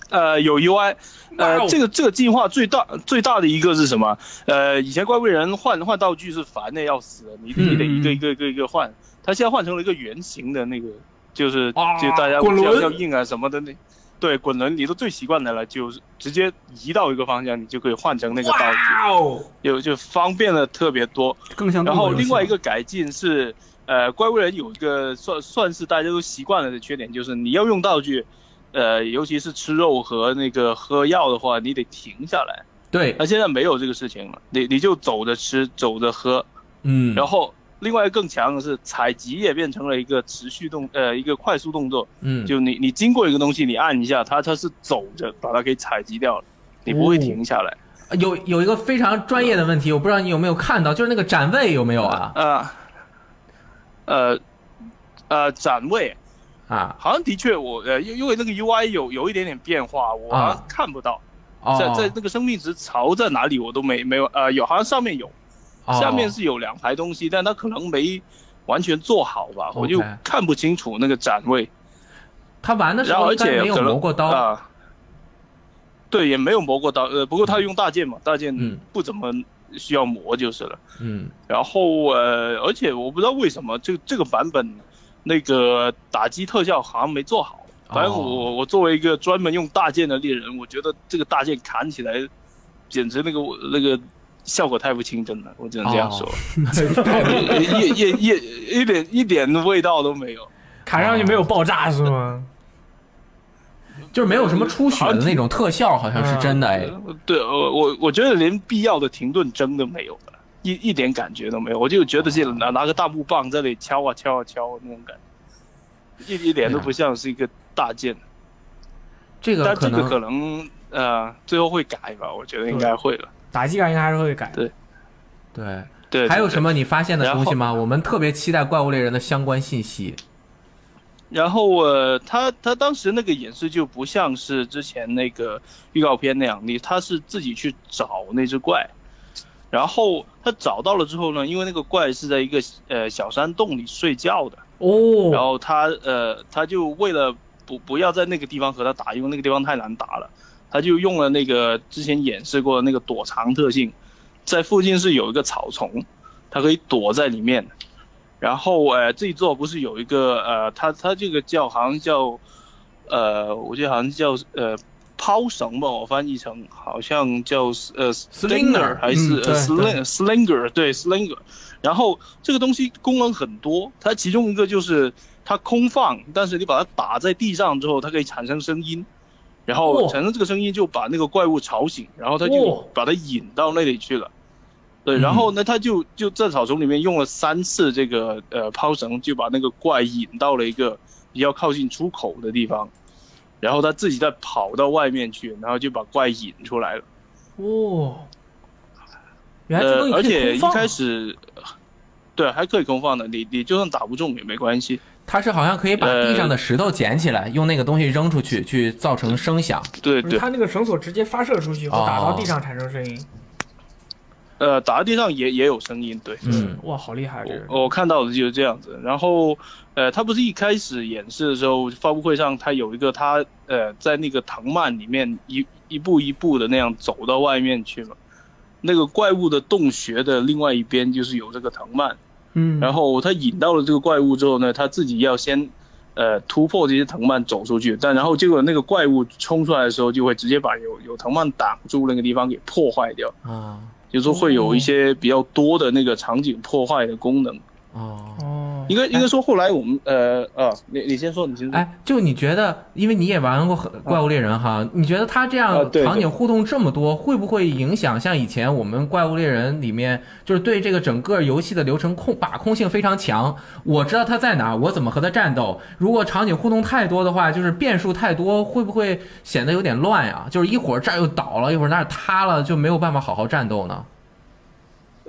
Speaker 5: 呃，有 UI。呃，这个这个进化最大最大的一个是什么？呃，以前怪物人换换道具是烦的要死，你你得一个一个一个一个换，他现在换成了一个圆形的那个。就是就大家要要硬啊什么的那，对滚轮你都最习惯的了，就是直接移到一个方向，你就可以换成那个道具，有就方便了特别多。
Speaker 4: 更像。
Speaker 5: 然后另外一个改进是，呃，怪物人有一个算算是大家都习惯了的缺点，就是你要用道具，呃，尤其是吃肉和那个喝药的话，你得停下来。
Speaker 1: 对，
Speaker 5: 那现在没有这个事情了，你你就走着吃，走着喝，
Speaker 1: 嗯，
Speaker 5: 然后另外更强的是采集也变成了一个持续动，呃，一个快速动作，
Speaker 1: 嗯，
Speaker 5: 就你你经过一个东西，你按一下，它它是走着把它给采集掉了，你不会停下来。
Speaker 1: 有有一个非常专业的问题，我不知道你有没有看到，就是那个展位有没有啊？
Speaker 5: 啊。呃，呃，展位。
Speaker 1: 啊，
Speaker 5: 好像的确我呃，因因为那个 UI 有有一点点变化，我好像看不到，在在那个生命值槽在哪里我都没没有呃有，好像上面有，下面是有两排东西，但它可能没完全做好吧，我就看不清楚那个展位。
Speaker 1: 他玩的时候
Speaker 5: 而且
Speaker 1: 没有磨过刀。
Speaker 5: 啊，对，也没有磨过刀，呃，不过他用大剑嘛，大剑不怎么。需要磨就是了，
Speaker 1: 嗯，
Speaker 5: 然后呃，而且我不知道为什么这这个版本那个打击特效好像没做好。反正我我作为一个专门用大剑的猎人，我觉得这个大剑砍起来简直那个那个效果太不清真了，我只能这样说，一一一一点一点味道都没有，
Speaker 2: 砍上去没有爆炸是吗？
Speaker 1: 就是没有什么出血的那种特效，好像是真的哎。
Speaker 5: 对，我我我觉得连必要的停顿帧都没有了，一一点感觉都没有。我就觉得是拿拿个大木棒在那里敲啊敲啊敲那种感觉，一一点都不像是一个大剑。
Speaker 1: 这个
Speaker 5: 但这个可能呃最后会改吧，我觉得应该会了。
Speaker 2: 打击感应该还是会改。
Speaker 5: 对
Speaker 1: 对
Speaker 5: 对。
Speaker 1: 还有什么你发现的东西吗？我们特别期待怪物猎人的相关信息。
Speaker 5: 然后呃，他他当时那个演示就不像是之前那个预告片那样，你他是自己去找那只怪，然后他找到了之后呢，因为那个怪是在一个呃小山洞里睡觉的
Speaker 2: 哦，
Speaker 5: 然后他呃他就为了不不要在那个地方和他打，因为那个地方太难打了，他就用了那个之前演示过的那个躲藏特性，在附近是有一个草丛，它可以躲在里面。然后，呃，这一座不是有一个，呃，它它这个叫好像叫，呃，我记得好像叫呃抛绳吧，我翻译成好像叫呃 slinger 还是 sling slinger 对 slinger。然后这个东西功能很多，它其中一个就是它空放，但是你把它打在地上之后，它可以产生声音，然后产生这个声音就把那个怪物吵醒，然后他就把它引到那里去了。对，然后呢，他就就在草丛里面用了三次这个呃抛绳，就把那个怪引到了一个比较靠近出口的地方，然后他自己再跑到外面去，然后就把怪引出来了。
Speaker 2: 哦，
Speaker 5: 呃，而且一开始，对，还可以空放的，你你就算打不中也没关系。
Speaker 1: 它是好像可以把地上的石头捡起来，用那个东西扔出去，去造成声响。
Speaker 5: 对对，
Speaker 2: 它那个绳索直接发射出去后打到地上产生声音。
Speaker 5: 呃，打到地上也也有声音，对，
Speaker 1: 嗯，
Speaker 2: 哇，好厉害！
Speaker 5: 我我看到的就是这样子。然后，呃，他不是一开始演示的时候，发布会上他有一个他呃在那个藤蔓里面一一步一步的那样走到外面去嘛。那个怪物的洞穴的另外一边就是有这个藤蔓，
Speaker 2: 嗯，
Speaker 5: 然后他引到了这个怪物之后呢，他自己要先呃突破这些藤蔓走出去，但然后结果那个怪物冲出来的时候，就会直接把有有藤蔓挡住那个地方给破坏掉。
Speaker 1: 啊。
Speaker 5: 就是会有一些比较多的那个场景破坏的功能
Speaker 1: 哦，
Speaker 5: 应该应该说后来我们呃呃，你你先说，你先说。
Speaker 1: 哎，就你觉得，因为你也玩过怪物猎人哈，你觉得他这样场景互动这么多，会不会影响像以前我们怪物猎人里面，就是对这个整个游戏的流程控把控性非常强？我知道他在哪，我怎么和他战斗。如果场景互动太多的话，就是变数太多，会不会显得有点乱呀？就是一会儿这儿又倒了，一会儿那儿塌了，就没有办法好好战斗呢？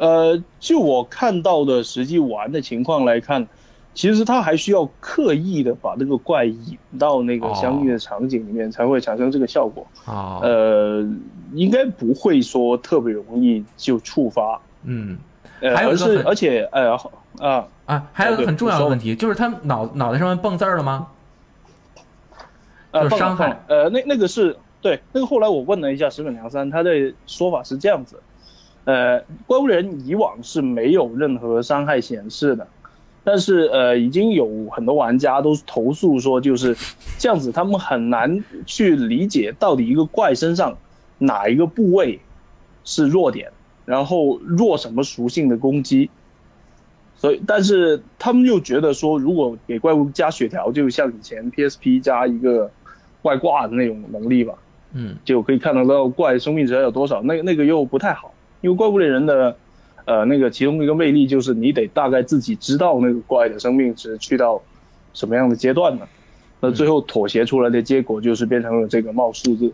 Speaker 5: 呃，就我看到的实际玩的情况来看，其实他还需要刻意的把这个怪引到那个相应的场景里面，才会产生这个效果。
Speaker 1: 啊，
Speaker 5: 呃，应该不会说特别容易就触发。
Speaker 1: 嗯，
Speaker 5: 还有是，而且呃啊
Speaker 1: 啊，还有个很重要的问题，就是他脑脑袋上面蹦字儿了吗？
Speaker 5: 呃，
Speaker 1: 伤害。
Speaker 5: 呃，那那个是对，那个后来我问了一下石本良三，他的说法是这样子。呃，怪物人以往是没有任何伤害显示的，但是呃，已经有很多玩家都投诉说，就是这样子，他们很难去理解到底一个怪身上哪一个部位是弱点，然后弱什么属性的攻击，所以，但是他们又觉得说，如果给怪物加血条，就像以前 PSP 加一个怪挂的那种能力吧，
Speaker 1: 嗯，
Speaker 5: 就可以看得到怪生命值有多少。那那个又不太好，因为怪物猎人的，呃，那个其中一个魅力就是你得大概自己知道那个怪的生命值去到什么样的阶段呢？那最后妥协出来的结果就是变成了这个冒数字。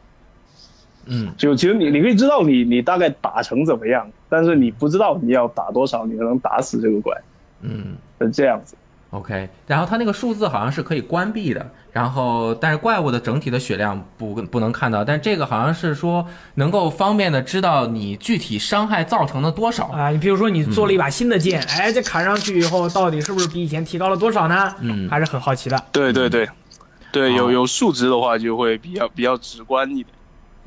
Speaker 1: 嗯，
Speaker 5: 就其实你你可以知道你你大概打成怎么样，但是你不知道你要打多少，你才能打死这个怪。
Speaker 1: 嗯，
Speaker 5: 是这样子。
Speaker 1: OK，然后它那个数字好像是可以关闭的，然后但是怪物的整体的血量不不能看到，但这个好像是说能够方便的知道你具体伤害造成了多少
Speaker 2: 啊。你比如说你做了一把新的剑，哎，这砍上去以后到底是不是比以前提高了多少呢？
Speaker 1: 嗯，
Speaker 2: 还是很好奇的。
Speaker 5: 对对对，对有有数值的话就会比较比较直观一点。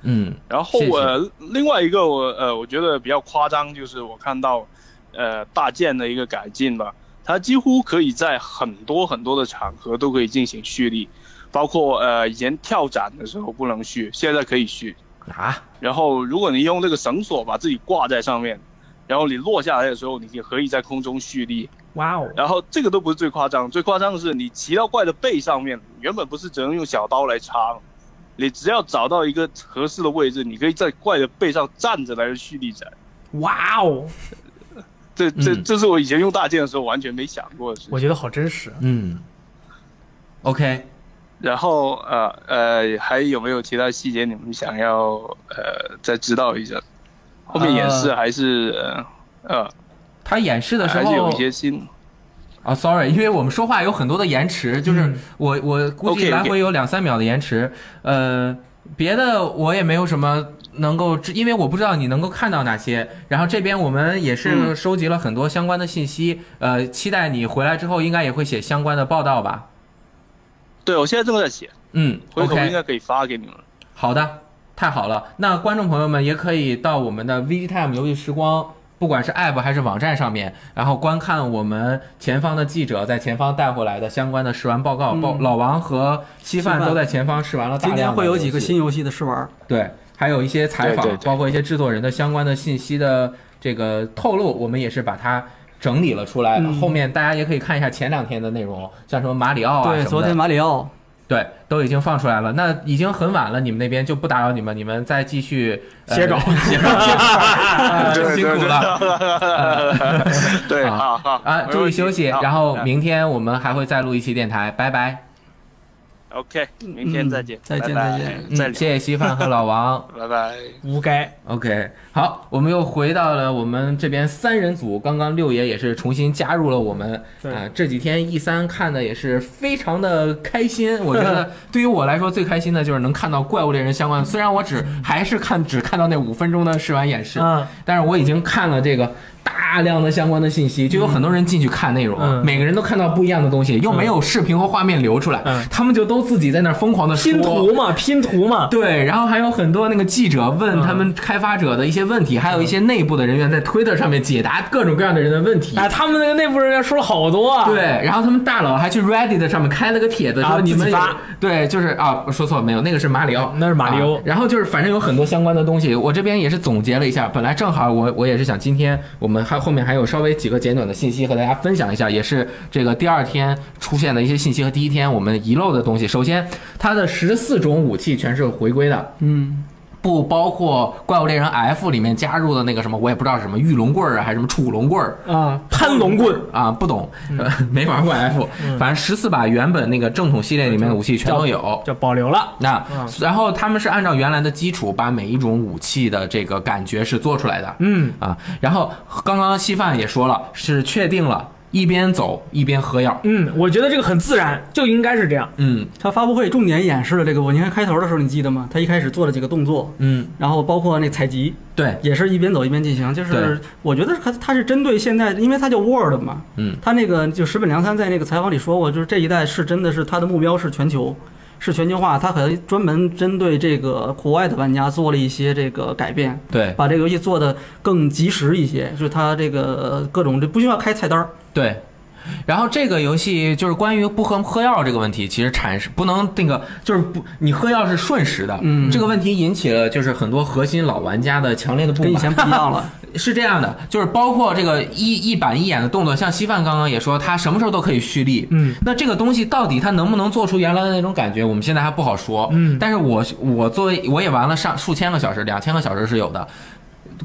Speaker 1: 嗯，
Speaker 5: 然后呃，另外一个我呃，我觉得比较夸张，就是我看到，呃，大剑的一个改进吧，它几乎可以在很多很多的场合都可以进行蓄力，包括呃以前跳斩的时候不能蓄，现在可以蓄
Speaker 1: 啊。
Speaker 5: 然后如果你用这个绳索把自己挂在上面，然后你落下来的时候，你也可以在空中蓄力。
Speaker 2: 哇哦！
Speaker 5: 然后这个都不是最夸张，最夸张的是你骑到怪的背上面，原本不是只能用小刀来插吗？你只要找到一个合适的位置，你可以在怪的背上站着来蓄力斩。
Speaker 2: 哇哦！
Speaker 5: 这这这是我以前用大剑的时候完全没想过的事情。
Speaker 2: 我觉得好真实。
Speaker 1: 嗯。OK，
Speaker 5: 然后呃呃，还有没有其他细节你们想要呃再知道一下？后面演示还是呃，
Speaker 1: 他演示的时候
Speaker 5: 还是有一些新。
Speaker 1: 啊，sorry，因为我们说话有很多的延迟，就是我我估计来回有两三秒的延迟。呃，别的我也没有什么能够，因为我不知道你能够看到哪些。然后这边我们也是收集了很多相关的信息，呃，期待你回来之后应该也会写相关的报道吧？
Speaker 5: 对，我现在正在写，
Speaker 1: 嗯，
Speaker 5: 回头应该可以发给你们。
Speaker 1: 好的，太好了。那观众朋友们也可以到我们的 VGTime 游戏时光。不管是 App 还是网站上面，然后观看我们前方的记者在前方带回来的相关的试玩报告。报老王和稀饭都在前方试玩了大量。
Speaker 4: 今天会有几个新游戏的试玩。
Speaker 1: 对，还有一些采访，包括一些制作人的相关的信息的这个透露，我们也是把它整理了出来。后面大家也可以看一下前两天的内容，像什么马里奥啊
Speaker 4: 对，昨天马里奥。
Speaker 1: 对，都已经放出来了。那已经很晚了，你们那边就不打扰你们，你们再继续
Speaker 2: 写稿，
Speaker 1: 写稿，辛苦
Speaker 5: 了。对，好好
Speaker 1: 啊，注意休息。然后明天我们还会再录一期电台，拜拜。
Speaker 5: OK，明天再见，
Speaker 4: 再见，再见。
Speaker 1: 嗯，谢谢稀饭和老王，
Speaker 5: 拜拜。
Speaker 2: 无该。
Speaker 1: OK，好，我们又回到了我们这边三人组。刚刚六爷也是重新加入了我们啊。这几天 E 三看的也是非常的开心。我觉得对于我来说最开心的就是能看到怪物猎人相关。虽然我只还是看只看到那五分钟的试玩演示，但是我已经看了这个。大量的相关的信息，就有很多人进去看内容，每个人都看到不一样的东西，又没有视频和画面流出来，他们就都自己在那疯狂的
Speaker 2: 拼图嘛，拼图嘛。
Speaker 1: 对，然后还有很多那个记者问他们开发者的一些问题，还有一些内部的人员在推特上面解答各种各样的人的问题。
Speaker 2: 哎，他们那个内部人员说了好多啊。
Speaker 1: 对，然后他们大佬还去 Reddit 上面开了个帖子说你们对，就是啊，说错了没有，那个是马里奥，
Speaker 2: 那是马里奥。
Speaker 1: 然后就是反正有很多相关的东西，我这边也是总结了一下。本来正好我我也是想今天我我们还后面还有。稍微几个简短的信息和大家分享一下，也是这个第二天出现的一些信息和第一天我们遗漏的东西。首先，它的十四种武器全是回归的，
Speaker 4: 嗯，
Speaker 1: 不包括怪物猎人 F 里面加入的那个什么，我也不知道是什么御龙棍啊，还是什么楚龙棍儿
Speaker 2: 啊，潘龙棍
Speaker 1: 啊，不懂，没玩过 F，反正十四把原本那个正统系列里面的武器全都有，
Speaker 2: 就保留了。
Speaker 1: 那然后他们是按照原来的基础，把每一种武器的这个感觉是做出来的，
Speaker 2: 嗯
Speaker 1: 啊，然后刚刚稀饭也说了，是确定了。一边走一边喝药，
Speaker 2: 嗯，我觉得这个很自然，就应该是这样。
Speaker 1: 嗯，
Speaker 4: 他发布会重点演示了这个，我你看开头的时候你记得吗？他一开始做了几个动作，
Speaker 1: 嗯，
Speaker 4: 然后包括那采集，
Speaker 1: 对，
Speaker 4: 也是一边走一边进行。就是我觉得他他是针对现在，因为他叫 World 嘛，
Speaker 1: 嗯，
Speaker 4: 他那个就石本良三在那个采访里说过，就是这一代是真的是他的目标是全球。是全球化，它可能专门针对这个国外的玩家做了一些这个改变，
Speaker 1: 对，
Speaker 4: 把这个游戏做的更及时一些，就是它这个各种这不需要开菜单儿，
Speaker 1: 对，然后这个游戏就是关于不喝喝药这个问题，其实产生不能那个就是不你喝药是瞬时的，
Speaker 4: 嗯，
Speaker 1: 这个问题引起了就是很多核心老玩家的强烈的不满。
Speaker 4: 跟以前不一样了，
Speaker 1: 是这样的，就是包括这个一一板一眼的动作，像稀饭刚刚也说，他什么时候都可以蓄力。
Speaker 2: 嗯，
Speaker 1: 那这个东西到底他能不能做出原来的那种感觉，我们现在还不好说。
Speaker 2: 嗯，
Speaker 1: 但是我我作为我也玩了上数千个小时，两千个小时是有的。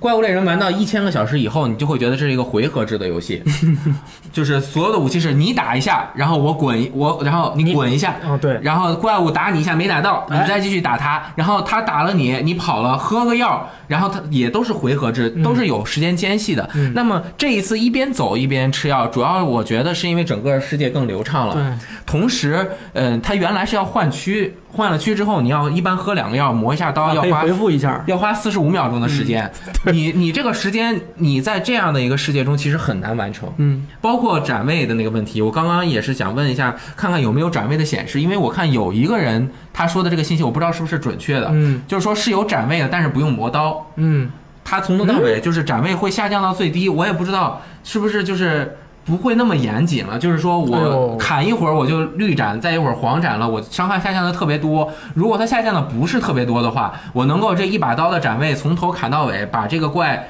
Speaker 1: 怪物猎人玩到一千个小时以后，你就会觉得这是一个回合制的游戏，就是所有的武器是你打一下，然后我滚我，然后你滚一下，
Speaker 2: 哦对，
Speaker 1: 然后怪物打你一下没打到，你
Speaker 2: 哎
Speaker 1: 再继续打他，然后他打了你，你跑了喝个药，然后他也都是回合制，都是有时间间隙的。
Speaker 2: 嗯。
Speaker 1: 那么这一次一边走一边吃药，主要我觉得是因为整个世界更流畅了。
Speaker 4: 对，
Speaker 1: 同时，嗯，它原来是要换区，换了区之后，你要一般喝两个药，磨一下刀，要花
Speaker 4: 回复一下。
Speaker 1: 要花四十五秒钟的时间。你你这个时间，你在这样的一个世界中，其实很难完成。
Speaker 4: 嗯，
Speaker 1: 包括展位的那个问题，我刚刚也是想问一下，看看有没有展位的显示，因为我看有一个人他说的这个信息，我不知道是不是准确的，
Speaker 2: 嗯
Speaker 1: 就是说是有展位的，但是不用磨刀，
Speaker 2: 嗯，
Speaker 1: 他从头到尾就是展位会下降到最低，我也不知道是不是就是。不会那么严谨了，就是说我砍一会儿我就绿斩，再一会儿黄斩了，我伤害下降的特别多。如果它下降的不是特别多的话，我能够这一把刀的斩位从头砍到尾，把这个怪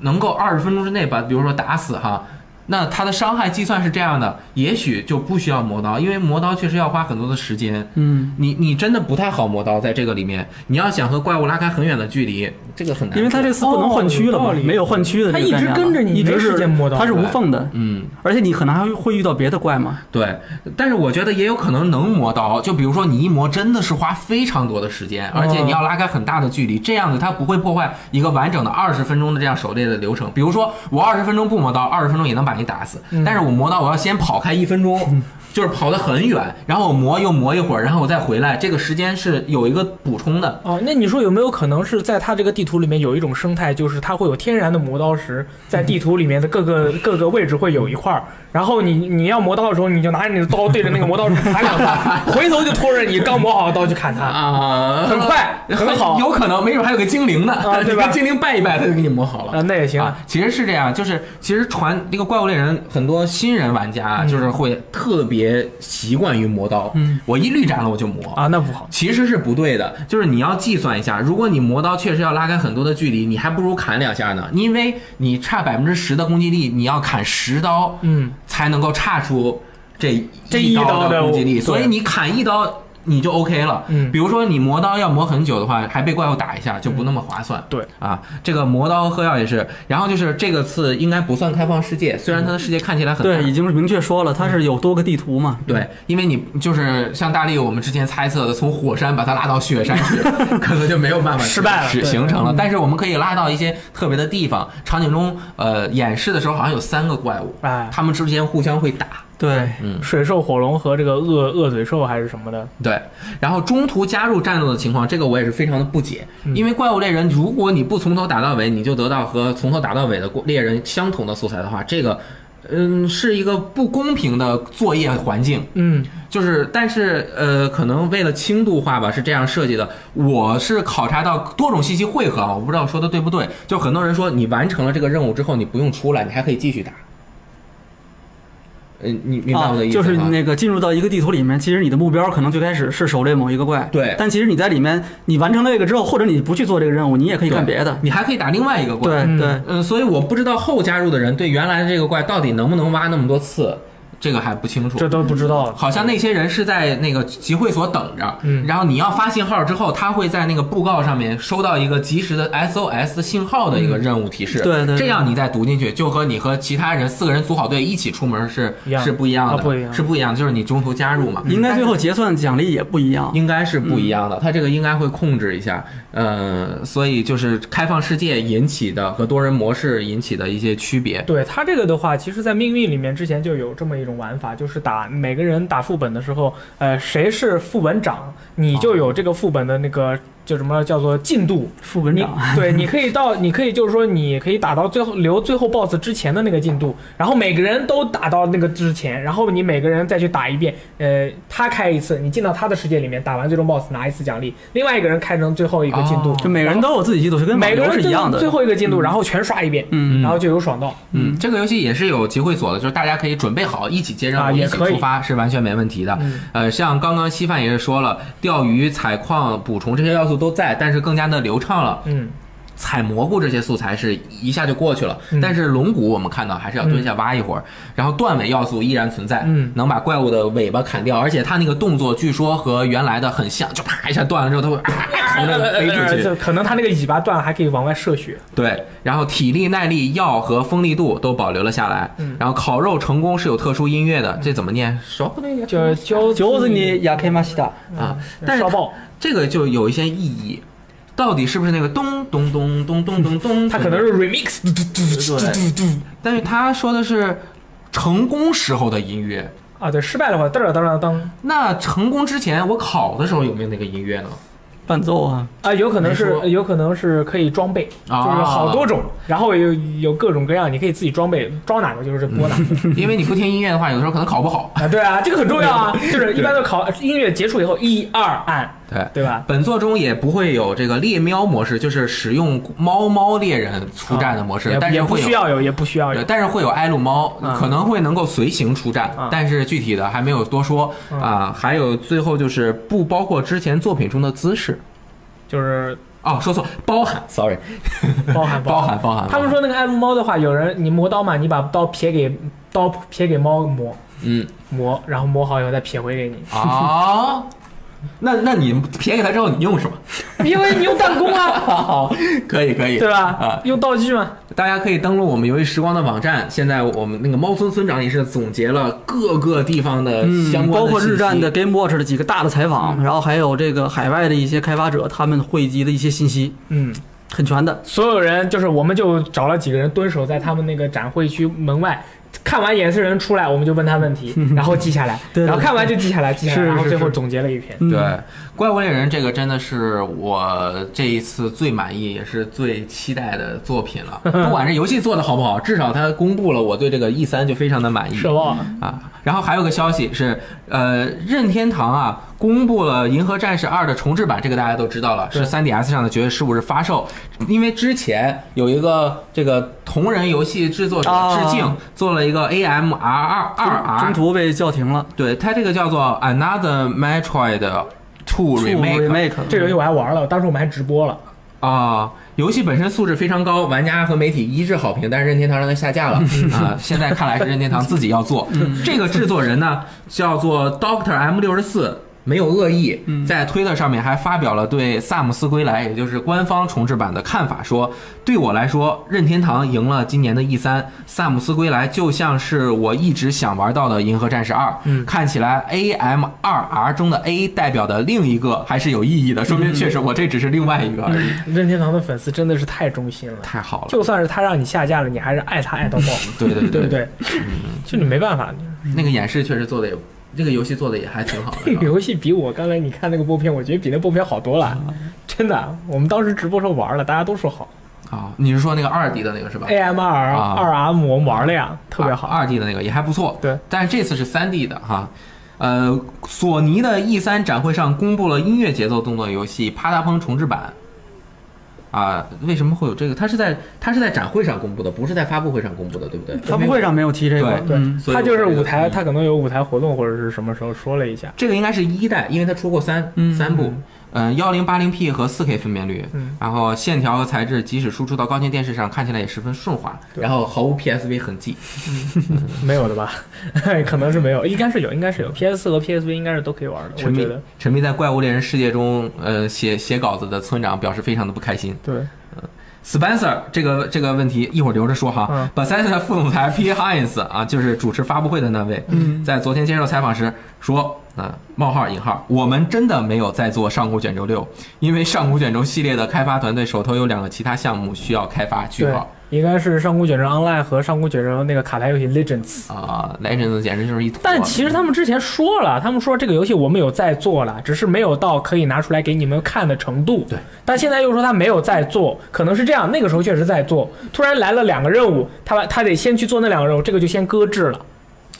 Speaker 1: 能够二十分钟之内把，比如说打死哈，那它的伤害计算是这样的，也许就不需要磨刀，因为磨刀确实要花很多的时间。
Speaker 4: 嗯，
Speaker 1: 你你真的不太好磨刀，在这个里面，你要想和怪物拉开很远的距离，这个很难。
Speaker 4: 因为它这次不能换区了嘛，没有换区的这个
Speaker 2: 它一直跟着你
Speaker 4: 一直
Speaker 2: 没时间摸到
Speaker 4: 它是无缝的，
Speaker 1: 嗯，
Speaker 4: 而且你可能还会遇到别的怪嘛。
Speaker 1: 对，但是我觉得也有可能能磨刀，就比如说你一磨真的是花非常多的时间，而且你要拉开很大的距离，这样子它不会破坏一个完整的二十分钟的这样狩猎的流程。比如说我二十分钟不磨刀，二十分钟也能把你打死，但是我磨刀我要先跑开一分钟。就是跑得很远，然后我磨又磨一会儿，然后我再回来，这个时间是有一个补充的。
Speaker 2: 哦，那你说有没有可能是在它这个地图里面有一种生态，就是它会有天然的磨刀石，在地图里面的各个 各个位置会有一块儿，然后你你要磨刀的时候，你就拿着你的刀对着那个磨刀石砍两下，回头就拖着你刚磨好的刀去砍它。
Speaker 1: 啊，
Speaker 2: 很快很好
Speaker 1: 有可能，没准还有个精灵呢，
Speaker 2: 啊对吧
Speaker 1: 精灵拜一拜，他就给你磨好了。
Speaker 2: 啊，那也行。
Speaker 1: 啊，其实是这样，就是其实传那个怪物猎人很多新人玩家就是会特别习惯于磨刀，
Speaker 4: 嗯，
Speaker 1: 我一绿斩了我就磨。
Speaker 2: 啊，那不好。
Speaker 1: 其实是不对的，就是你要计算一下，如果你磨刀确实要拉开很多的距离，你还不如砍两下呢，因为你差百分之十的攻击力，你要砍十刀
Speaker 2: 嗯，
Speaker 1: 才能够差出这
Speaker 2: 这一
Speaker 1: 刀
Speaker 2: 刀的
Speaker 1: 攻击力，所以你砍一刀你就 OK 了。
Speaker 2: 嗯
Speaker 1: 比如说你磨刀要磨很久的话，还被怪物打一下，就不那么划算。
Speaker 2: 对
Speaker 1: 啊，这个磨刀喝药也是，然后就是这个次应该不算开放世界，虽然它的世界看起来很大
Speaker 4: 对，已经是明确说了，它是有多个地图嘛。
Speaker 1: 对，因为你就是像大力我们之前猜测的，从火山把它拉到雪山去，可能就没有办法
Speaker 2: 失败了
Speaker 1: 是形成了。但是我们可以拉到一些特别的地方，场景中呃演示的时候好像有三个怪物，
Speaker 2: 哎，
Speaker 1: 他们之间互相会打。
Speaker 4: 对，嗯
Speaker 2: 水兽、火龙和这个恶恶嘴兽还是什么的，
Speaker 1: 对，然后中途加入战斗的情况，这个我也是非常的不解，
Speaker 2: 嗯
Speaker 1: 因为怪物猎人，如果你不从头打到尾，你就得到和从头打到尾的猎人相同的素材的话，这个，嗯，是一个不公平的作业环境。
Speaker 2: 嗯，
Speaker 1: 就是，但是呃，可能为了轻度化吧，是这样设计的。我是考察到多种信息汇合啊，我不知道说的对不对。就很多人说，你完成了这个任务之后，你不用出来，你还可以继续打。嗯，你明白
Speaker 4: 啊
Speaker 1: 我的意思吗？
Speaker 4: 就是那个进入到一个地图里面，其实你的目标可能最开始是狩猎某一个怪，
Speaker 1: 对
Speaker 4: 但其实你在里面，你完成了这个之后，或者你不去做这个任务，你也可以干别的。
Speaker 1: 你还可以打另外一个怪。
Speaker 2: 嗯
Speaker 4: 对对，
Speaker 1: 嗯，所以我不知道后加入的人对原来的这个怪到底能不能挖那么多次，这个还不清楚。
Speaker 2: 这都不知道。
Speaker 1: 好像那些人是在那个集会所等着，
Speaker 2: 嗯
Speaker 1: 然后你要发信号之后，他会在那个布告上面收到一个及时的 SOS 信号的一个任务提示，
Speaker 4: 嗯对对对
Speaker 1: 这样你再读进去，就和你和其他人四个人组好队一起出门是是不一样的，
Speaker 2: 啊不一样
Speaker 1: 是不一样的，就是你中途加入嘛，
Speaker 4: 应该最后结算奖励也不一样。
Speaker 1: 应该是不一样的，
Speaker 2: 嗯
Speaker 1: 它这个应该会控制一下，呃，所以就是开放世界引起的和多人模式引起的一些区别，
Speaker 2: 对他这个的话，其实，在命运里面之前就有这么一种玩法，就是打每个人打副本的时候，呃，谁是副本长，你就有这个副本的那个就什么叫做进度，
Speaker 4: 副本长，
Speaker 2: 对，你可以到，你可以就是说，你可以打到最后留最后 BOSS 之前的那个进度，然后每个人都打到那个之前，然后你每个人再去打一遍，呃，他开一次，你进到他的世界里面，打完最终 BOSS 拿一次奖励，另外一个人开成最后一个进度，
Speaker 1: 哦。
Speaker 4: 就每个人都有自己进度，是跟
Speaker 2: 每个人
Speaker 4: 是一样的。
Speaker 2: 最后一个进度，然后全刷一遍，
Speaker 4: 嗯，
Speaker 2: 然后就有爽到。
Speaker 1: 嗯，这个游戏也是有集会所的，就是大家可以准备好一起接任务，一起
Speaker 2: 啊也可以。
Speaker 1: 出发，是完全没问题的。
Speaker 2: 嗯。
Speaker 1: 呃，像刚刚稀饭也是说了，钓鱼、采矿、捕虫这些要素都在，但是更加的流畅了。
Speaker 2: 嗯，
Speaker 1: 采蘑菇这些素材是一下就过去了，
Speaker 2: 嗯
Speaker 1: 但是龙骨我们看到还是要蹲下挖一会儿，然后断尾要素依然存在，
Speaker 2: 嗯
Speaker 1: 能把怪物的尾巴砍掉，而且它那个动作据说和原来的很像，就啪一下断了之后，它会 飞出去。
Speaker 2: 可能他那个尾巴断了，还可以往外射血。
Speaker 1: 对，然后体力、耐力、药和锋利度都保留了下来。
Speaker 2: 嗯
Speaker 1: 然后烤肉成功是有特殊音乐的，这怎么念？烧那个
Speaker 2: 就教
Speaker 4: 就是你亚克马西达，
Speaker 1: 啊，但是
Speaker 2: 烧爆，
Speaker 1: 这个就有一些意义，到底是不是那个咚咚咚咚咚咚咚？
Speaker 2: 他可能是 remix，
Speaker 4: 对，
Speaker 1: 但是他说的是成功时候的音乐。
Speaker 2: 啊，对，失败的话，噔噔噔噔
Speaker 1: 那成功之前，我考的时候有没有那个音乐呢？
Speaker 4: 伴奏啊，
Speaker 2: 啊，有可能是有可能是可以装备，
Speaker 1: 啊
Speaker 2: 就是好多种，然后有有各种各样，你可以自己装备，装哪个就是播哪个。
Speaker 1: 因为你不听音乐的话，有的时候可能考不好。
Speaker 2: 啊，对啊，这个很重要啊，就是一般都考音乐结束以后一二按，
Speaker 1: 对，
Speaker 2: 对吧？
Speaker 1: 本作中也不会有这个猎喵模式，就是使用猫猫猎人出战的模式，
Speaker 2: 也也不
Speaker 1: 但是会有。
Speaker 2: 需要有，也不需要有
Speaker 1: 对，。但是会有埃鲁猫，
Speaker 2: 嗯
Speaker 1: 可能会能够随行出战，
Speaker 2: 嗯
Speaker 1: 但是具体的还没有多说
Speaker 2: 嗯
Speaker 1: 啊。还有最后就是不包括之前作品中的姿势
Speaker 2: 就是
Speaker 1: 哦，说错，包含，sorry，
Speaker 2: 包含
Speaker 1: 包含。包含。
Speaker 2: 他们说那个爱撸猫的话，有人你磨刀嘛，你把刀撇给刀撇给猫磨
Speaker 1: 嗯。
Speaker 2: 磨，然后磨好以后再撇回给你，
Speaker 1: 啊，那那你撇给他之后，你用什么？
Speaker 2: 因为你用弹弓啊，
Speaker 1: 好，可以可以，
Speaker 2: 对吧？
Speaker 1: 啊，
Speaker 2: 用道具嘛，
Speaker 1: 大家可以登录我们游戏时光的网站。现在我们那个猫村村长也是总结了各个地方的相
Speaker 4: 嗯，
Speaker 1: 关的、
Speaker 4: 包括日战的 Game Watch 的几个大的采访，然后还有这个海外的一些开发者他们汇集的一些信息，
Speaker 2: 嗯，
Speaker 4: 很全的。
Speaker 2: 所有人就是我们就找了几个人蹲守在他们那个展会区门外。看完演示人出来，我们就问他问题，然后记下来，
Speaker 4: 对对
Speaker 2: 然后看完就记下来，记下来，然后最后
Speaker 4: 是是
Speaker 2: 总结了一篇。
Speaker 4: 嗯
Speaker 1: 对，怪物猎人这个真的是我这一次最满意也是最期待的作品了。不管这游戏做的好不好，至少它公布了，我对这个 E 三就非常的满意。
Speaker 2: 奢望，
Speaker 1: 啊，然后还有个消息是，呃，任天堂啊公布了《银河战士二》的重置版，这个大家都知道了，是
Speaker 2: 对
Speaker 1: 3DS 上的九月十五日发售。因为之前有一个这个同人游戏制作者
Speaker 4: 啊
Speaker 1: 致敬，做了一个 AMR 二二
Speaker 4: 中途被叫停了。
Speaker 1: 对它这个叫做 Another Metroid Two Remake
Speaker 4: remake
Speaker 2: 这个游戏我还玩了，当时我们还直播了。
Speaker 1: 啊，游戏本身素质非常高，玩家和媒体一致好评，但是任天堂让它下架了 啊。现在看来是任天堂自己要做。这个制作人呢叫做 Doctor M 六十四。没有恶意，在推特上面还发表了对《萨姆斯归来》，也就是官方重置版的看法，说：“对我来说，任天堂赢了今年的 E 三，《萨姆斯归来》就像是我一直想玩到的《银河战士二》。
Speaker 2: 嗯。
Speaker 1: 看起来 A M 二 R 中的 A 代表的另一个还是有意义的，说明确实我这只是另外一个而已。
Speaker 2: 任天堂的粉丝真的是太忠心了，
Speaker 1: 太好了，
Speaker 2: 就算是他让你下架了，你还是爱他爱到爆，
Speaker 1: 对 对
Speaker 2: 对。对对？就你没办法，
Speaker 1: 那个演示确实做的也，这个游戏做的也还挺好的
Speaker 2: 这个。游戏比我刚才你看那个播片，我觉得比那播片好多了，真的。我们当时直播时候玩了，大家都说好。
Speaker 1: 啊，你是说那个二 D 的那个是吧
Speaker 2: ？AM 二
Speaker 1: 啊
Speaker 2: 二 M 我们玩了呀，特别好。
Speaker 1: 二 D 的那个也还不错。
Speaker 2: 对，
Speaker 1: 但是这次是三 D 的哈。呃，索尼的 E 三展会上公布了音乐节奏动作游戏《啪嗒砰》重置版。啊，为什么会有这个？它是在它是在展会上公布的，不是在发布会上公布的，对不对？
Speaker 4: 发布会上没有提这个，
Speaker 1: 对
Speaker 4: 嗯，
Speaker 1: 所以
Speaker 2: 他就是舞台，他可能有舞台活动或者是什么时候说了一下。
Speaker 1: 这个应该是一代，因为它出过三、
Speaker 4: 嗯
Speaker 1: 三部，嗯，幺零八零 P 和四 K 分辨率，
Speaker 2: 嗯
Speaker 1: 然后线条和材质即使输出到高清电视上，看起来也十分顺滑，然后毫无 PSV 痕迹。
Speaker 2: 没有的吧？可能是没有，应该是有，应该是有。PS 四和 PSV 应该是都可以玩的，
Speaker 1: 沉迷
Speaker 2: 觉得。
Speaker 1: 沉迷在怪物猎人世界中，呃，写写稿子的村长表示非常的不开心。
Speaker 2: 对
Speaker 1: ，Spencer 这个这个问题一会儿留着说哈。
Speaker 2: 嗯
Speaker 1: Bethesda 副总裁 P. Hines 啊，就是主持发布会的那位，
Speaker 4: 嗯
Speaker 1: 在昨天接受采访时说啊，冒号引号，我们真的没有在做上古卷轴六，因为上古卷轴系列的开发团队手头有两个其他项目需要开发。句
Speaker 2: 对
Speaker 1: 号，
Speaker 2: 应该是上古卷轴 Online 和上古卷轴那个卡牌游戏 Legends。
Speaker 1: 啊，Legends 简直就是一坨。
Speaker 2: 但其实他们之前说了，他们说这个游戏我们有在做了，只是没有到可以拿出来给你们看的程度。
Speaker 1: 对，
Speaker 2: 但现在又说他没有在做，可能是这样，那个时候确实在做，突然来了两个任务，他把他得先去做那两个任务，这个就先搁置了，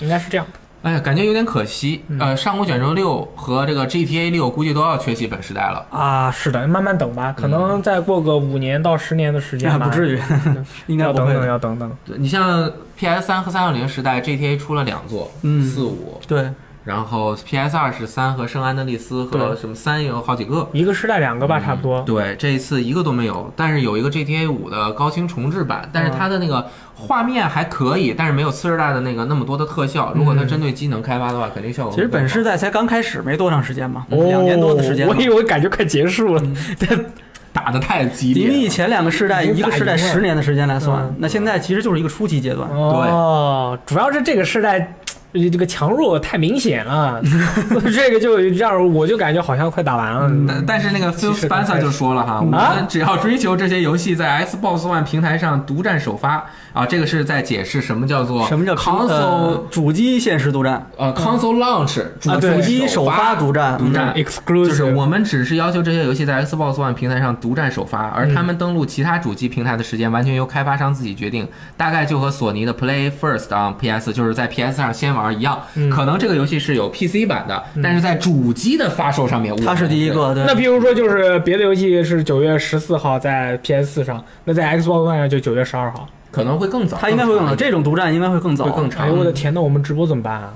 Speaker 2: 应该是这样。
Speaker 1: 哎呀，感觉有点可惜。
Speaker 2: 嗯
Speaker 1: 呃，上古卷轴六和这个 GTA 六估计都要缺席本时代了。
Speaker 2: 啊，是的，慢慢等吧，可能再过个五年到十年的时间吧，
Speaker 4: 那不至于，应该
Speaker 2: 要等等。要等等。
Speaker 1: 对你像 PS 三和三六零时代，GTA 出了两座，
Speaker 4: 嗯
Speaker 1: 四五，
Speaker 4: 对，
Speaker 1: 然后 PS 二是三和圣安德利斯和什么三有好几个。
Speaker 2: 一个时代两个吧，差不多。
Speaker 1: 对，这一次一个都没有，但是有一个 GTA 五的高清重制版，但是它的那个画面还可以，但是没有次世代的那个那么多的特效。如果它针对机能开发的话，肯定效果
Speaker 4: 其实本世代才刚开始没多长时间嘛，
Speaker 2: 哦
Speaker 4: 两年多的时间
Speaker 2: 我。以为感觉快结束了。
Speaker 1: 打的太激烈了。
Speaker 4: 因为以前两个世代，一个世代十年的时间来算
Speaker 2: 嗯，
Speaker 4: 那现在其实就是一个初级阶段。
Speaker 2: 哦，主要是这个世代。呃这个强弱太明显了，这个就让我就感觉好像快打完了。
Speaker 1: 但但是那个 Spencer 就说了哈，我
Speaker 2: 啊
Speaker 1: 们只要追求这些游戏在 Xbox One 平台上独占首发啊，这个是在解释什么叫做
Speaker 4: 什么叫
Speaker 1: console
Speaker 4: 呃主机限时独占？
Speaker 1: 呃 console launch 主
Speaker 4: 机首发独占，
Speaker 1: 独占。
Speaker 2: exclusive
Speaker 1: 就是我们只是要求这些游戏在 Xbox One 平台上独占首发，而他们登录其他主机平台的时间完全由开发商自己决定，大概就和索尼的 Play First on PS 就是在 PS 上先玩一样。
Speaker 2: 嗯
Speaker 1: 可能这个游戏是有 PC 版的，但是在主机的发售上面，
Speaker 4: 它是第一个，对。
Speaker 2: 那比如说，就是别的游戏是九月十四号在 PS 四上，那在 Xbox One 上就九月十二号。
Speaker 1: 可能会更早，
Speaker 4: 它应该会更早，这种独占应该会更早，
Speaker 1: 会更长
Speaker 2: 哎呦我的天，那我们直播怎么办啊？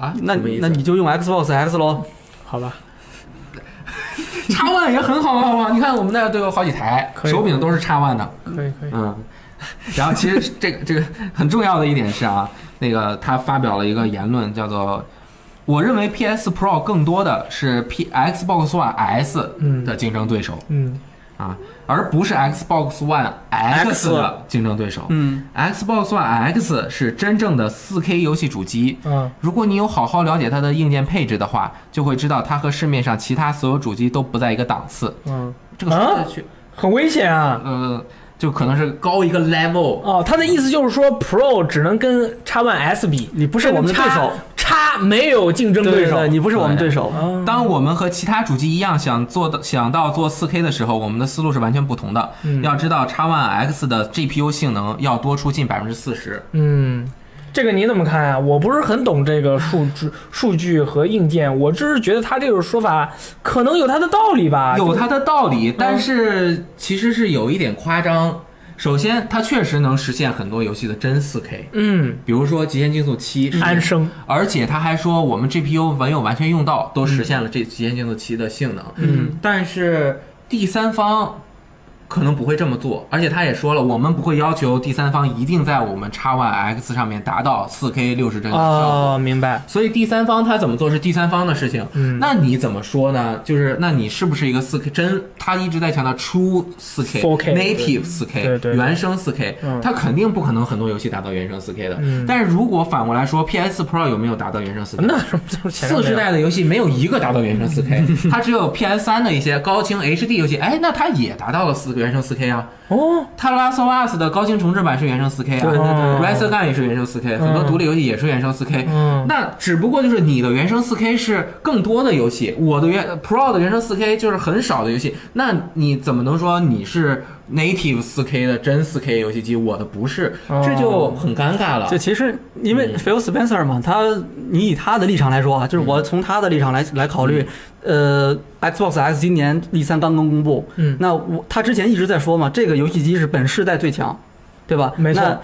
Speaker 1: 啊。
Speaker 4: 那那你就用 Xbox X 喽。
Speaker 2: 好吧，
Speaker 1: 叉 One 也很好啊，好不好？你看我们那儿都有好几台，手柄都是叉 One 的，
Speaker 2: 可以可以。
Speaker 1: 嗯。然后其实这个这个很重要的一点是啊，那个他发表了一个言论，叫做我认为 PS Pro 更多的是 P Xbox One S
Speaker 2: 嗯
Speaker 1: 的竞争对手
Speaker 2: 嗯，
Speaker 1: 啊，而不是 Xbox One X 的竞争对手。
Speaker 4: 嗯
Speaker 1: ，Xbox One X 是真正的 4K 游戏主机。
Speaker 2: 嗯，
Speaker 1: 如果你有好好了解它的硬件配置的话，就会知道它和市面上其他所有主机都不在一个档次。
Speaker 2: 嗯，
Speaker 1: 这个说
Speaker 2: 啊
Speaker 1: 的去，
Speaker 2: 很危险啊！
Speaker 1: 呃，就可能是高一个 level。
Speaker 2: 哦，他的意思就是说，Pro 只能跟 X One S 比，
Speaker 4: 你不是我们的对手，
Speaker 2: 叉没有竞争对手。
Speaker 4: 对对，你不是我们对手。
Speaker 2: 啊
Speaker 1: 当我们和其他主机一样想做的想到做 4K 的时候，我们的思路是完全不同的。
Speaker 2: 嗯
Speaker 1: 要知道 X One X 的 GPU 性能要多出近百分之四十。
Speaker 2: 嗯，这个你怎么看啊？我不是很懂这个数据、数据和硬件，我只是觉得他这种说法可能有他的道理吧。
Speaker 1: 有他的道理，但是其实是有一点夸张。首先，它确实能实现很多游戏的真 4K，
Speaker 2: 嗯，
Speaker 1: 比如说《极限竞速七》实现
Speaker 2: 安生，
Speaker 1: 而且他还说我们 GPU 没有完全用到，都实现了这《极限竞速七》的性能。
Speaker 2: 嗯，
Speaker 1: 但是第三方可能不会这么做，而且他也说了，我们不会要求第三方一定在我们 X One X 上面达到 4K 六十帧的效果。
Speaker 2: 哦，明白。
Speaker 1: 所以第三方他怎么做是第三方的事情。
Speaker 2: 嗯
Speaker 1: 那你怎么说呢？就是那你是不是一个 4K 真？他一直在强调 True 4K、
Speaker 2: 4K
Speaker 1: Native 4K、
Speaker 2: 对对
Speaker 1: 原生 4K，、
Speaker 2: 嗯
Speaker 1: 它肯定不可能很多游戏达到原生 4K 的。
Speaker 2: 嗯
Speaker 1: 但是如果反过来说，PS Pro 有没有达到原生 4K？
Speaker 2: 那什么就是前
Speaker 1: 四世代的游戏没有一个达到原生 4K，它只有 PS 3的一些高清 HD 游戏，哎，那它也达到了四原生 4K 啊。
Speaker 2: 哦，
Speaker 1: 它 Last of Us 的高清重置版是原生 4K 啊，
Speaker 4: 对对
Speaker 2: 对
Speaker 1: r i s e Gun 也是原生 4K，、很多独立游戏也是原生 4K。
Speaker 2: 嗯
Speaker 1: 那只不过就是你的原生 4K 是更多的游戏，我的原 Pro 的原生 4K 就是很少的游戏，那你怎么能说你是 Native 4K 的真 4K 游戏机，我的不是，
Speaker 2: 哦。
Speaker 1: 这就很尴尬了。
Speaker 4: 就。其实因为 Phil Spencer 嘛，他你以他的立场来说啊，就是我从他的立场来来考虑，呃，Xbox X 今年 E 三刚刚公布，
Speaker 2: 嗯，
Speaker 4: 那我他之前一直在说嘛，这个游戏机是本世代最强，对吧？
Speaker 2: 没错。
Speaker 4: 那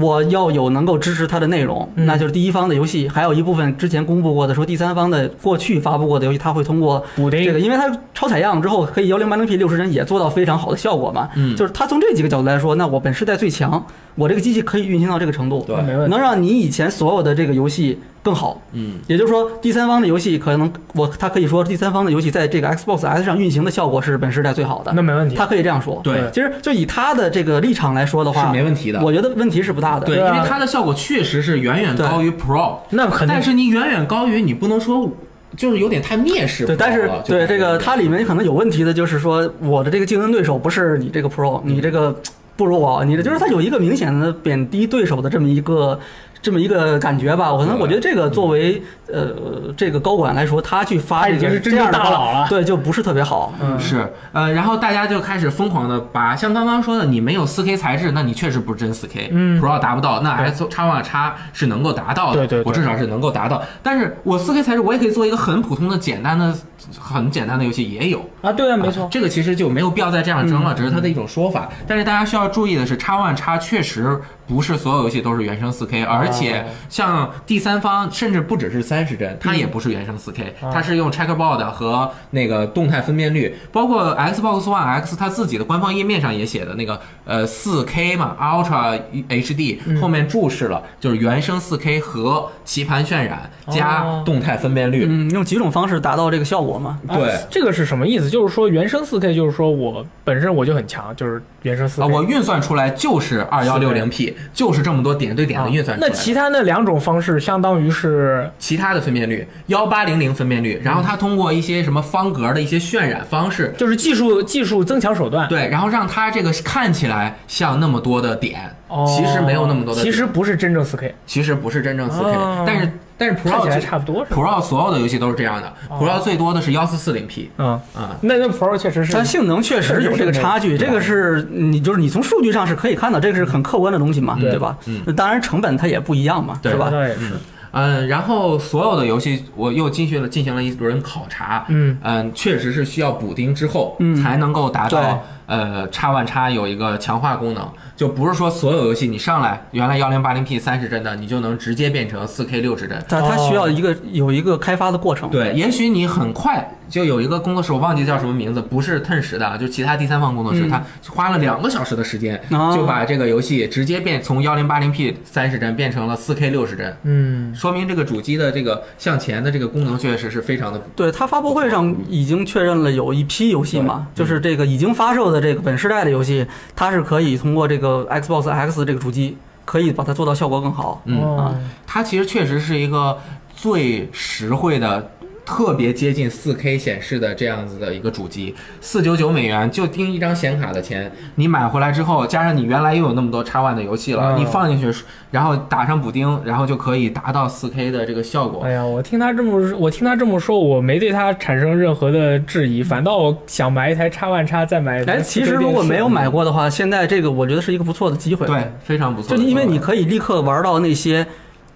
Speaker 4: 我要有能够支持它的内容，
Speaker 2: 嗯
Speaker 4: 那就是第一方的游戏，还有一部分之前公布过的说第三方的过去发布过的游戏，它会通过这个，因为它超采样之后可以幺零八零 P 六十帧也做到非常好的效果嘛。
Speaker 1: 嗯
Speaker 4: 就是它从这几个角度来说，那我本世代最强，我这个机器可以运行到这个程度，
Speaker 1: 对
Speaker 2: 没问题。
Speaker 4: 能让你以前所有的这个游戏更好。
Speaker 1: 嗯，
Speaker 4: 也就是说，第三方的游戏可能我他可以说第三方的游戏在这个 Xbox S 上运行的效果是本时代最好的
Speaker 2: 那，没问题。
Speaker 4: 他可以这样说。
Speaker 1: 对
Speaker 4: 其实就以他的这个立场来说的话，
Speaker 1: 是没问题的
Speaker 4: 我觉得问题是不大的。
Speaker 1: 对，因为它的效果确实是远远高于 Pro，
Speaker 2: 那肯定
Speaker 1: 但是你远远高于，你不能说就是有点太蔑视
Speaker 4: 对，但是对这个它里面可能有问题的，就是说我的这个竞争对手不是你这个 Pro，你这个不如我，你的就是它有一个明显的贬低对手的这么一个。这么一个感觉吧，我可能我觉得这个作为呃这个高管来说，他去发这个
Speaker 2: 已经是真正
Speaker 4: 这样的
Speaker 2: 大佬了。
Speaker 4: 对，就不是特别好。
Speaker 2: 嗯。
Speaker 1: 是，呃，然后大家就开始疯狂的把像刚刚说的，你没有 4K 材质，那你确实不是真 4K，
Speaker 2: 嗯。
Speaker 1: Pro 达不到，那
Speaker 2: 对。
Speaker 1: X X One X 是能够达到的，
Speaker 2: 对对对。
Speaker 1: 我至少是能够达到。但是我 4K 材质，我也可以做一个很普通的、简单的、很简单的游戏，也有。
Speaker 2: 啊，对啊，没错
Speaker 1: 啊。这个其实就没有必要再这样争了，只是它的一种说法。但是大家需要注意的是，x One X 确实不是所有游戏都是原生 4K，而且像第三方甚至不只是三十帧，它也不是原生 4K，它是用 checkerboard 和那个动态分辨率，包括 Xbox One X 它自己的官方页面上也写的那个呃 4K 嘛，Ultra HD 后面注释了，就是原生 4K 和棋盘渲染加
Speaker 2: 哦
Speaker 1: 动态分辨率。
Speaker 4: 嗯，用几种方式达到这个效果嘛？
Speaker 1: 对
Speaker 2: 啊这个是什么意思？就是说原生 4K，就是说我本身我就很强，就是原生 4K。
Speaker 1: 啊，我运算出来就是二幺六零 P，就是这么多点对点的运算出来的。
Speaker 2: 那其他那两种方式相当于是
Speaker 1: 其他的分辨率幺八零零分辨率，然后它通过一些什么方格的一些渲染方式，
Speaker 2: 就是技术技术增强手段。
Speaker 1: 对，然后让它这个看起来像那么多的点，
Speaker 2: 哦，
Speaker 1: 其实没有那么多的点，
Speaker 2: 其实不是真正 4K，
Speaker 1: 其实不是真正四 K，、
Speaker 2: 哦
Speaker 1: 但是但是 Pro
Speaker 2: 来
Speaker 1: 就
Speaker 2: 差不多是吧
Speaker 1: ？Pro 所有的游戏都是这样的、
Speaker 2: 哦。
Speaker 1: P r o 最多的是幺四四零 P
Speaker 2: 嗯，
Speaker 1: 啊。
Speaker 2: 那那 Pro 确实是
Speaker 4: 但性能确实有这个差距，这个是你就是你从数据上是可以看到，这个是很客观的东西嘛，
Speaker 2: 对
Speaker 4: 对吧？
Speaker 1: 嗯。
Speaker 4: 那当然成本它也不一样嘛，
Speaker 1: 对
Speaker 4: 是吧？
Speaker 2: 对是，
Speaker 1: 嗯，然后所有的游戏我又进行了进行了一轮考察，
Speaker 2: 嗯。
Speaker 1: 嗯，确实是需要补丁之后，
Speaker 4: 嗯。
Speaker 1: 才能够达
Speaker 4: 对。
Speaker 1: 到呃叉 One 叉有一个强化功能，就不是说所有游戏你上来原来幺零八零 P 三十帧的，你就能直接变成四 K 六十帧。
Speaker 4: 但它需要一个有一个开发的过程。
Speaker 1: 对，也许你很快就有一个工作室，我忘记叫什么名字，不是 Ten 十的啊，就是其他第三方工作室，
Speaker 4: 嗯。
Speaker 1: 他花了两个小时的时间，
Speaker 4: 哦。
Speaker 1: 就把这个游戏直接变从幺零八零 P 三十帧变成了四 K 六十帧，
Speaker 2: 嗯，
Speaker 1: 说明这个主机的这个向前的这个功能确实是非常的
Speaker 4: 对，它发布会上已经确认了有一批游戏嘛，就是这个已经发售的这个本世代的游戏，它是可以通过这个 Xbox X 这个主机，可以把它做到效果更好。
Speaker 1: 嗯。
Speaker 2: 啊，
Speaker 1: 它其实确实是一个最实惠的。特别接近 4K 显示的这样子的一个主机，四九九美元就盯一张显卡的钱，你买回来之后，加上你原来又有那么多叉 One 的游戏了，
Speaker 2: 嗯
Speaker 1: 你放进去，然后打上补丁，然后就可以达到 4K 的这个效果
Speaker 2: 哎。呀，我听他这么我听他这么说，我没对他产生任何的质疑，反倒我想买一台叉 One 叉，再买一台。
Speaker 4: 哎，其实如果没有买，过的话，现在这个我觉得是一个不错的机会。，
Speaker 1: 对，非常不错。
Speaker 4: 就因为你可以立刻玩到那些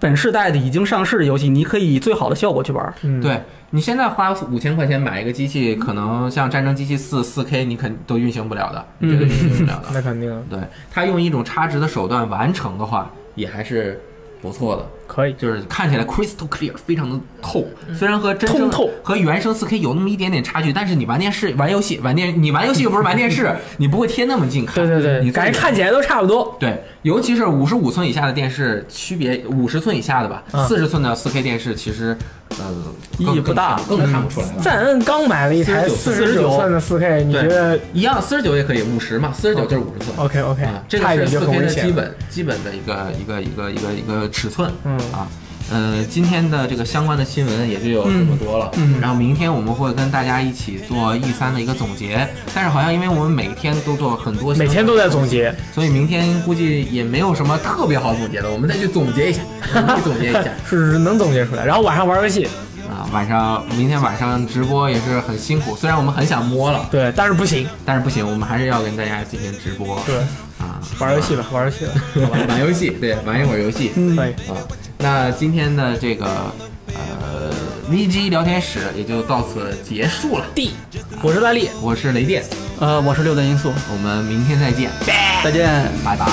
Speaker 4: 本世代的已经上市的游戏，你可以以最好的效果去玩。
Speaker 2: 嗯，
Speaker 1: 对你现在花五千块钱买一个机器，可能像战争机器四四 K 你肯都运行不了的，
Speaker 4: 嗯
Speaker 1: 绝对运行不了的。
Speaker 2: 那肯定
Speaker 1: 对，它用一种差值的手段完成的话，也还是不错的。
Speaker 2: 可以。
Speaker 1: 就是看起来 crystal clear，非常的透。虽然和真
Speaker 2: 通透
Speaker 1: 和原生 4K 有那么一点点差距，但是你玩电视、玩游戏、玩电，你玩游戏又不是玩电视，你不会贴那么近看。
Speaker 2: 对对对，
Speaker 1: 你
Speaker 2: 感觉看起来都差不多。
Speaker 1: 对，尤其是五十五寸以下的电视，区别五十寸以下的吧，
Speaker 2: 嗯
Speaker 1: 四十寸的 4K 电视其实呃
Speaker 4: 意义不大
Speaker 1: 更更看不出来了。
Speaker 2: 赞恩刚买了一台四十九寸的四 K，你觉得
Speaker 1: 一样，四十九也可以，五十嘛，四十九就是五十寸。
Speaker 2: OK OK？
Speaker 1: 啊，这个是四
Speaker 2: 点就很
Speaker 1: K。的基本基本的一个一个一个一个一个尺寸。
Speaker 2: 嗯
Speaker 1: 啊，呃，今天的这个相关的新闻也就有这么多了。
Speaker 4: 嗯嗯
Speaker 1: 然后明天我们会跟大家一起做 E 三的一个总结，但是好像因为我们每天都做很多，
Speaker 2: 每天都在总，结，
Speaker 1: 所以明天估计也没有什么特别好总结的，我们再去总结一下，我们去总结一下。
Speaker 2: 是能总结出来。然后晚上玩游戏，
Speaker 1: 啊，晚上明天晚上直播也是很辛苦，虽然我们很想摸了，
Speaker 2: 对，但是不行，
Speaker 1: 但是不行，我们还是要跟大家进行直播。
Speaker 2: 对，
Speaker 1: 啊，
Speaker 2: 玩游戏吧，玩游戏吧，
Speaker 1: 玩玩游戏，对，玩一会儿游戏。
Speaker 4: 嗯
Speaker 2: 可以。
Speaker 1: 啊，那今天的这个呃 VG 聊天室也就到此结束了。
Speaker 2: D，我是大力，
Speaker 1: 我是雷电，
Speaker 4: 呃，我是六段因素，
Speaker 1: 我们明天再见，
Speaker 4: 再见。
Speaker 1: 拜拜。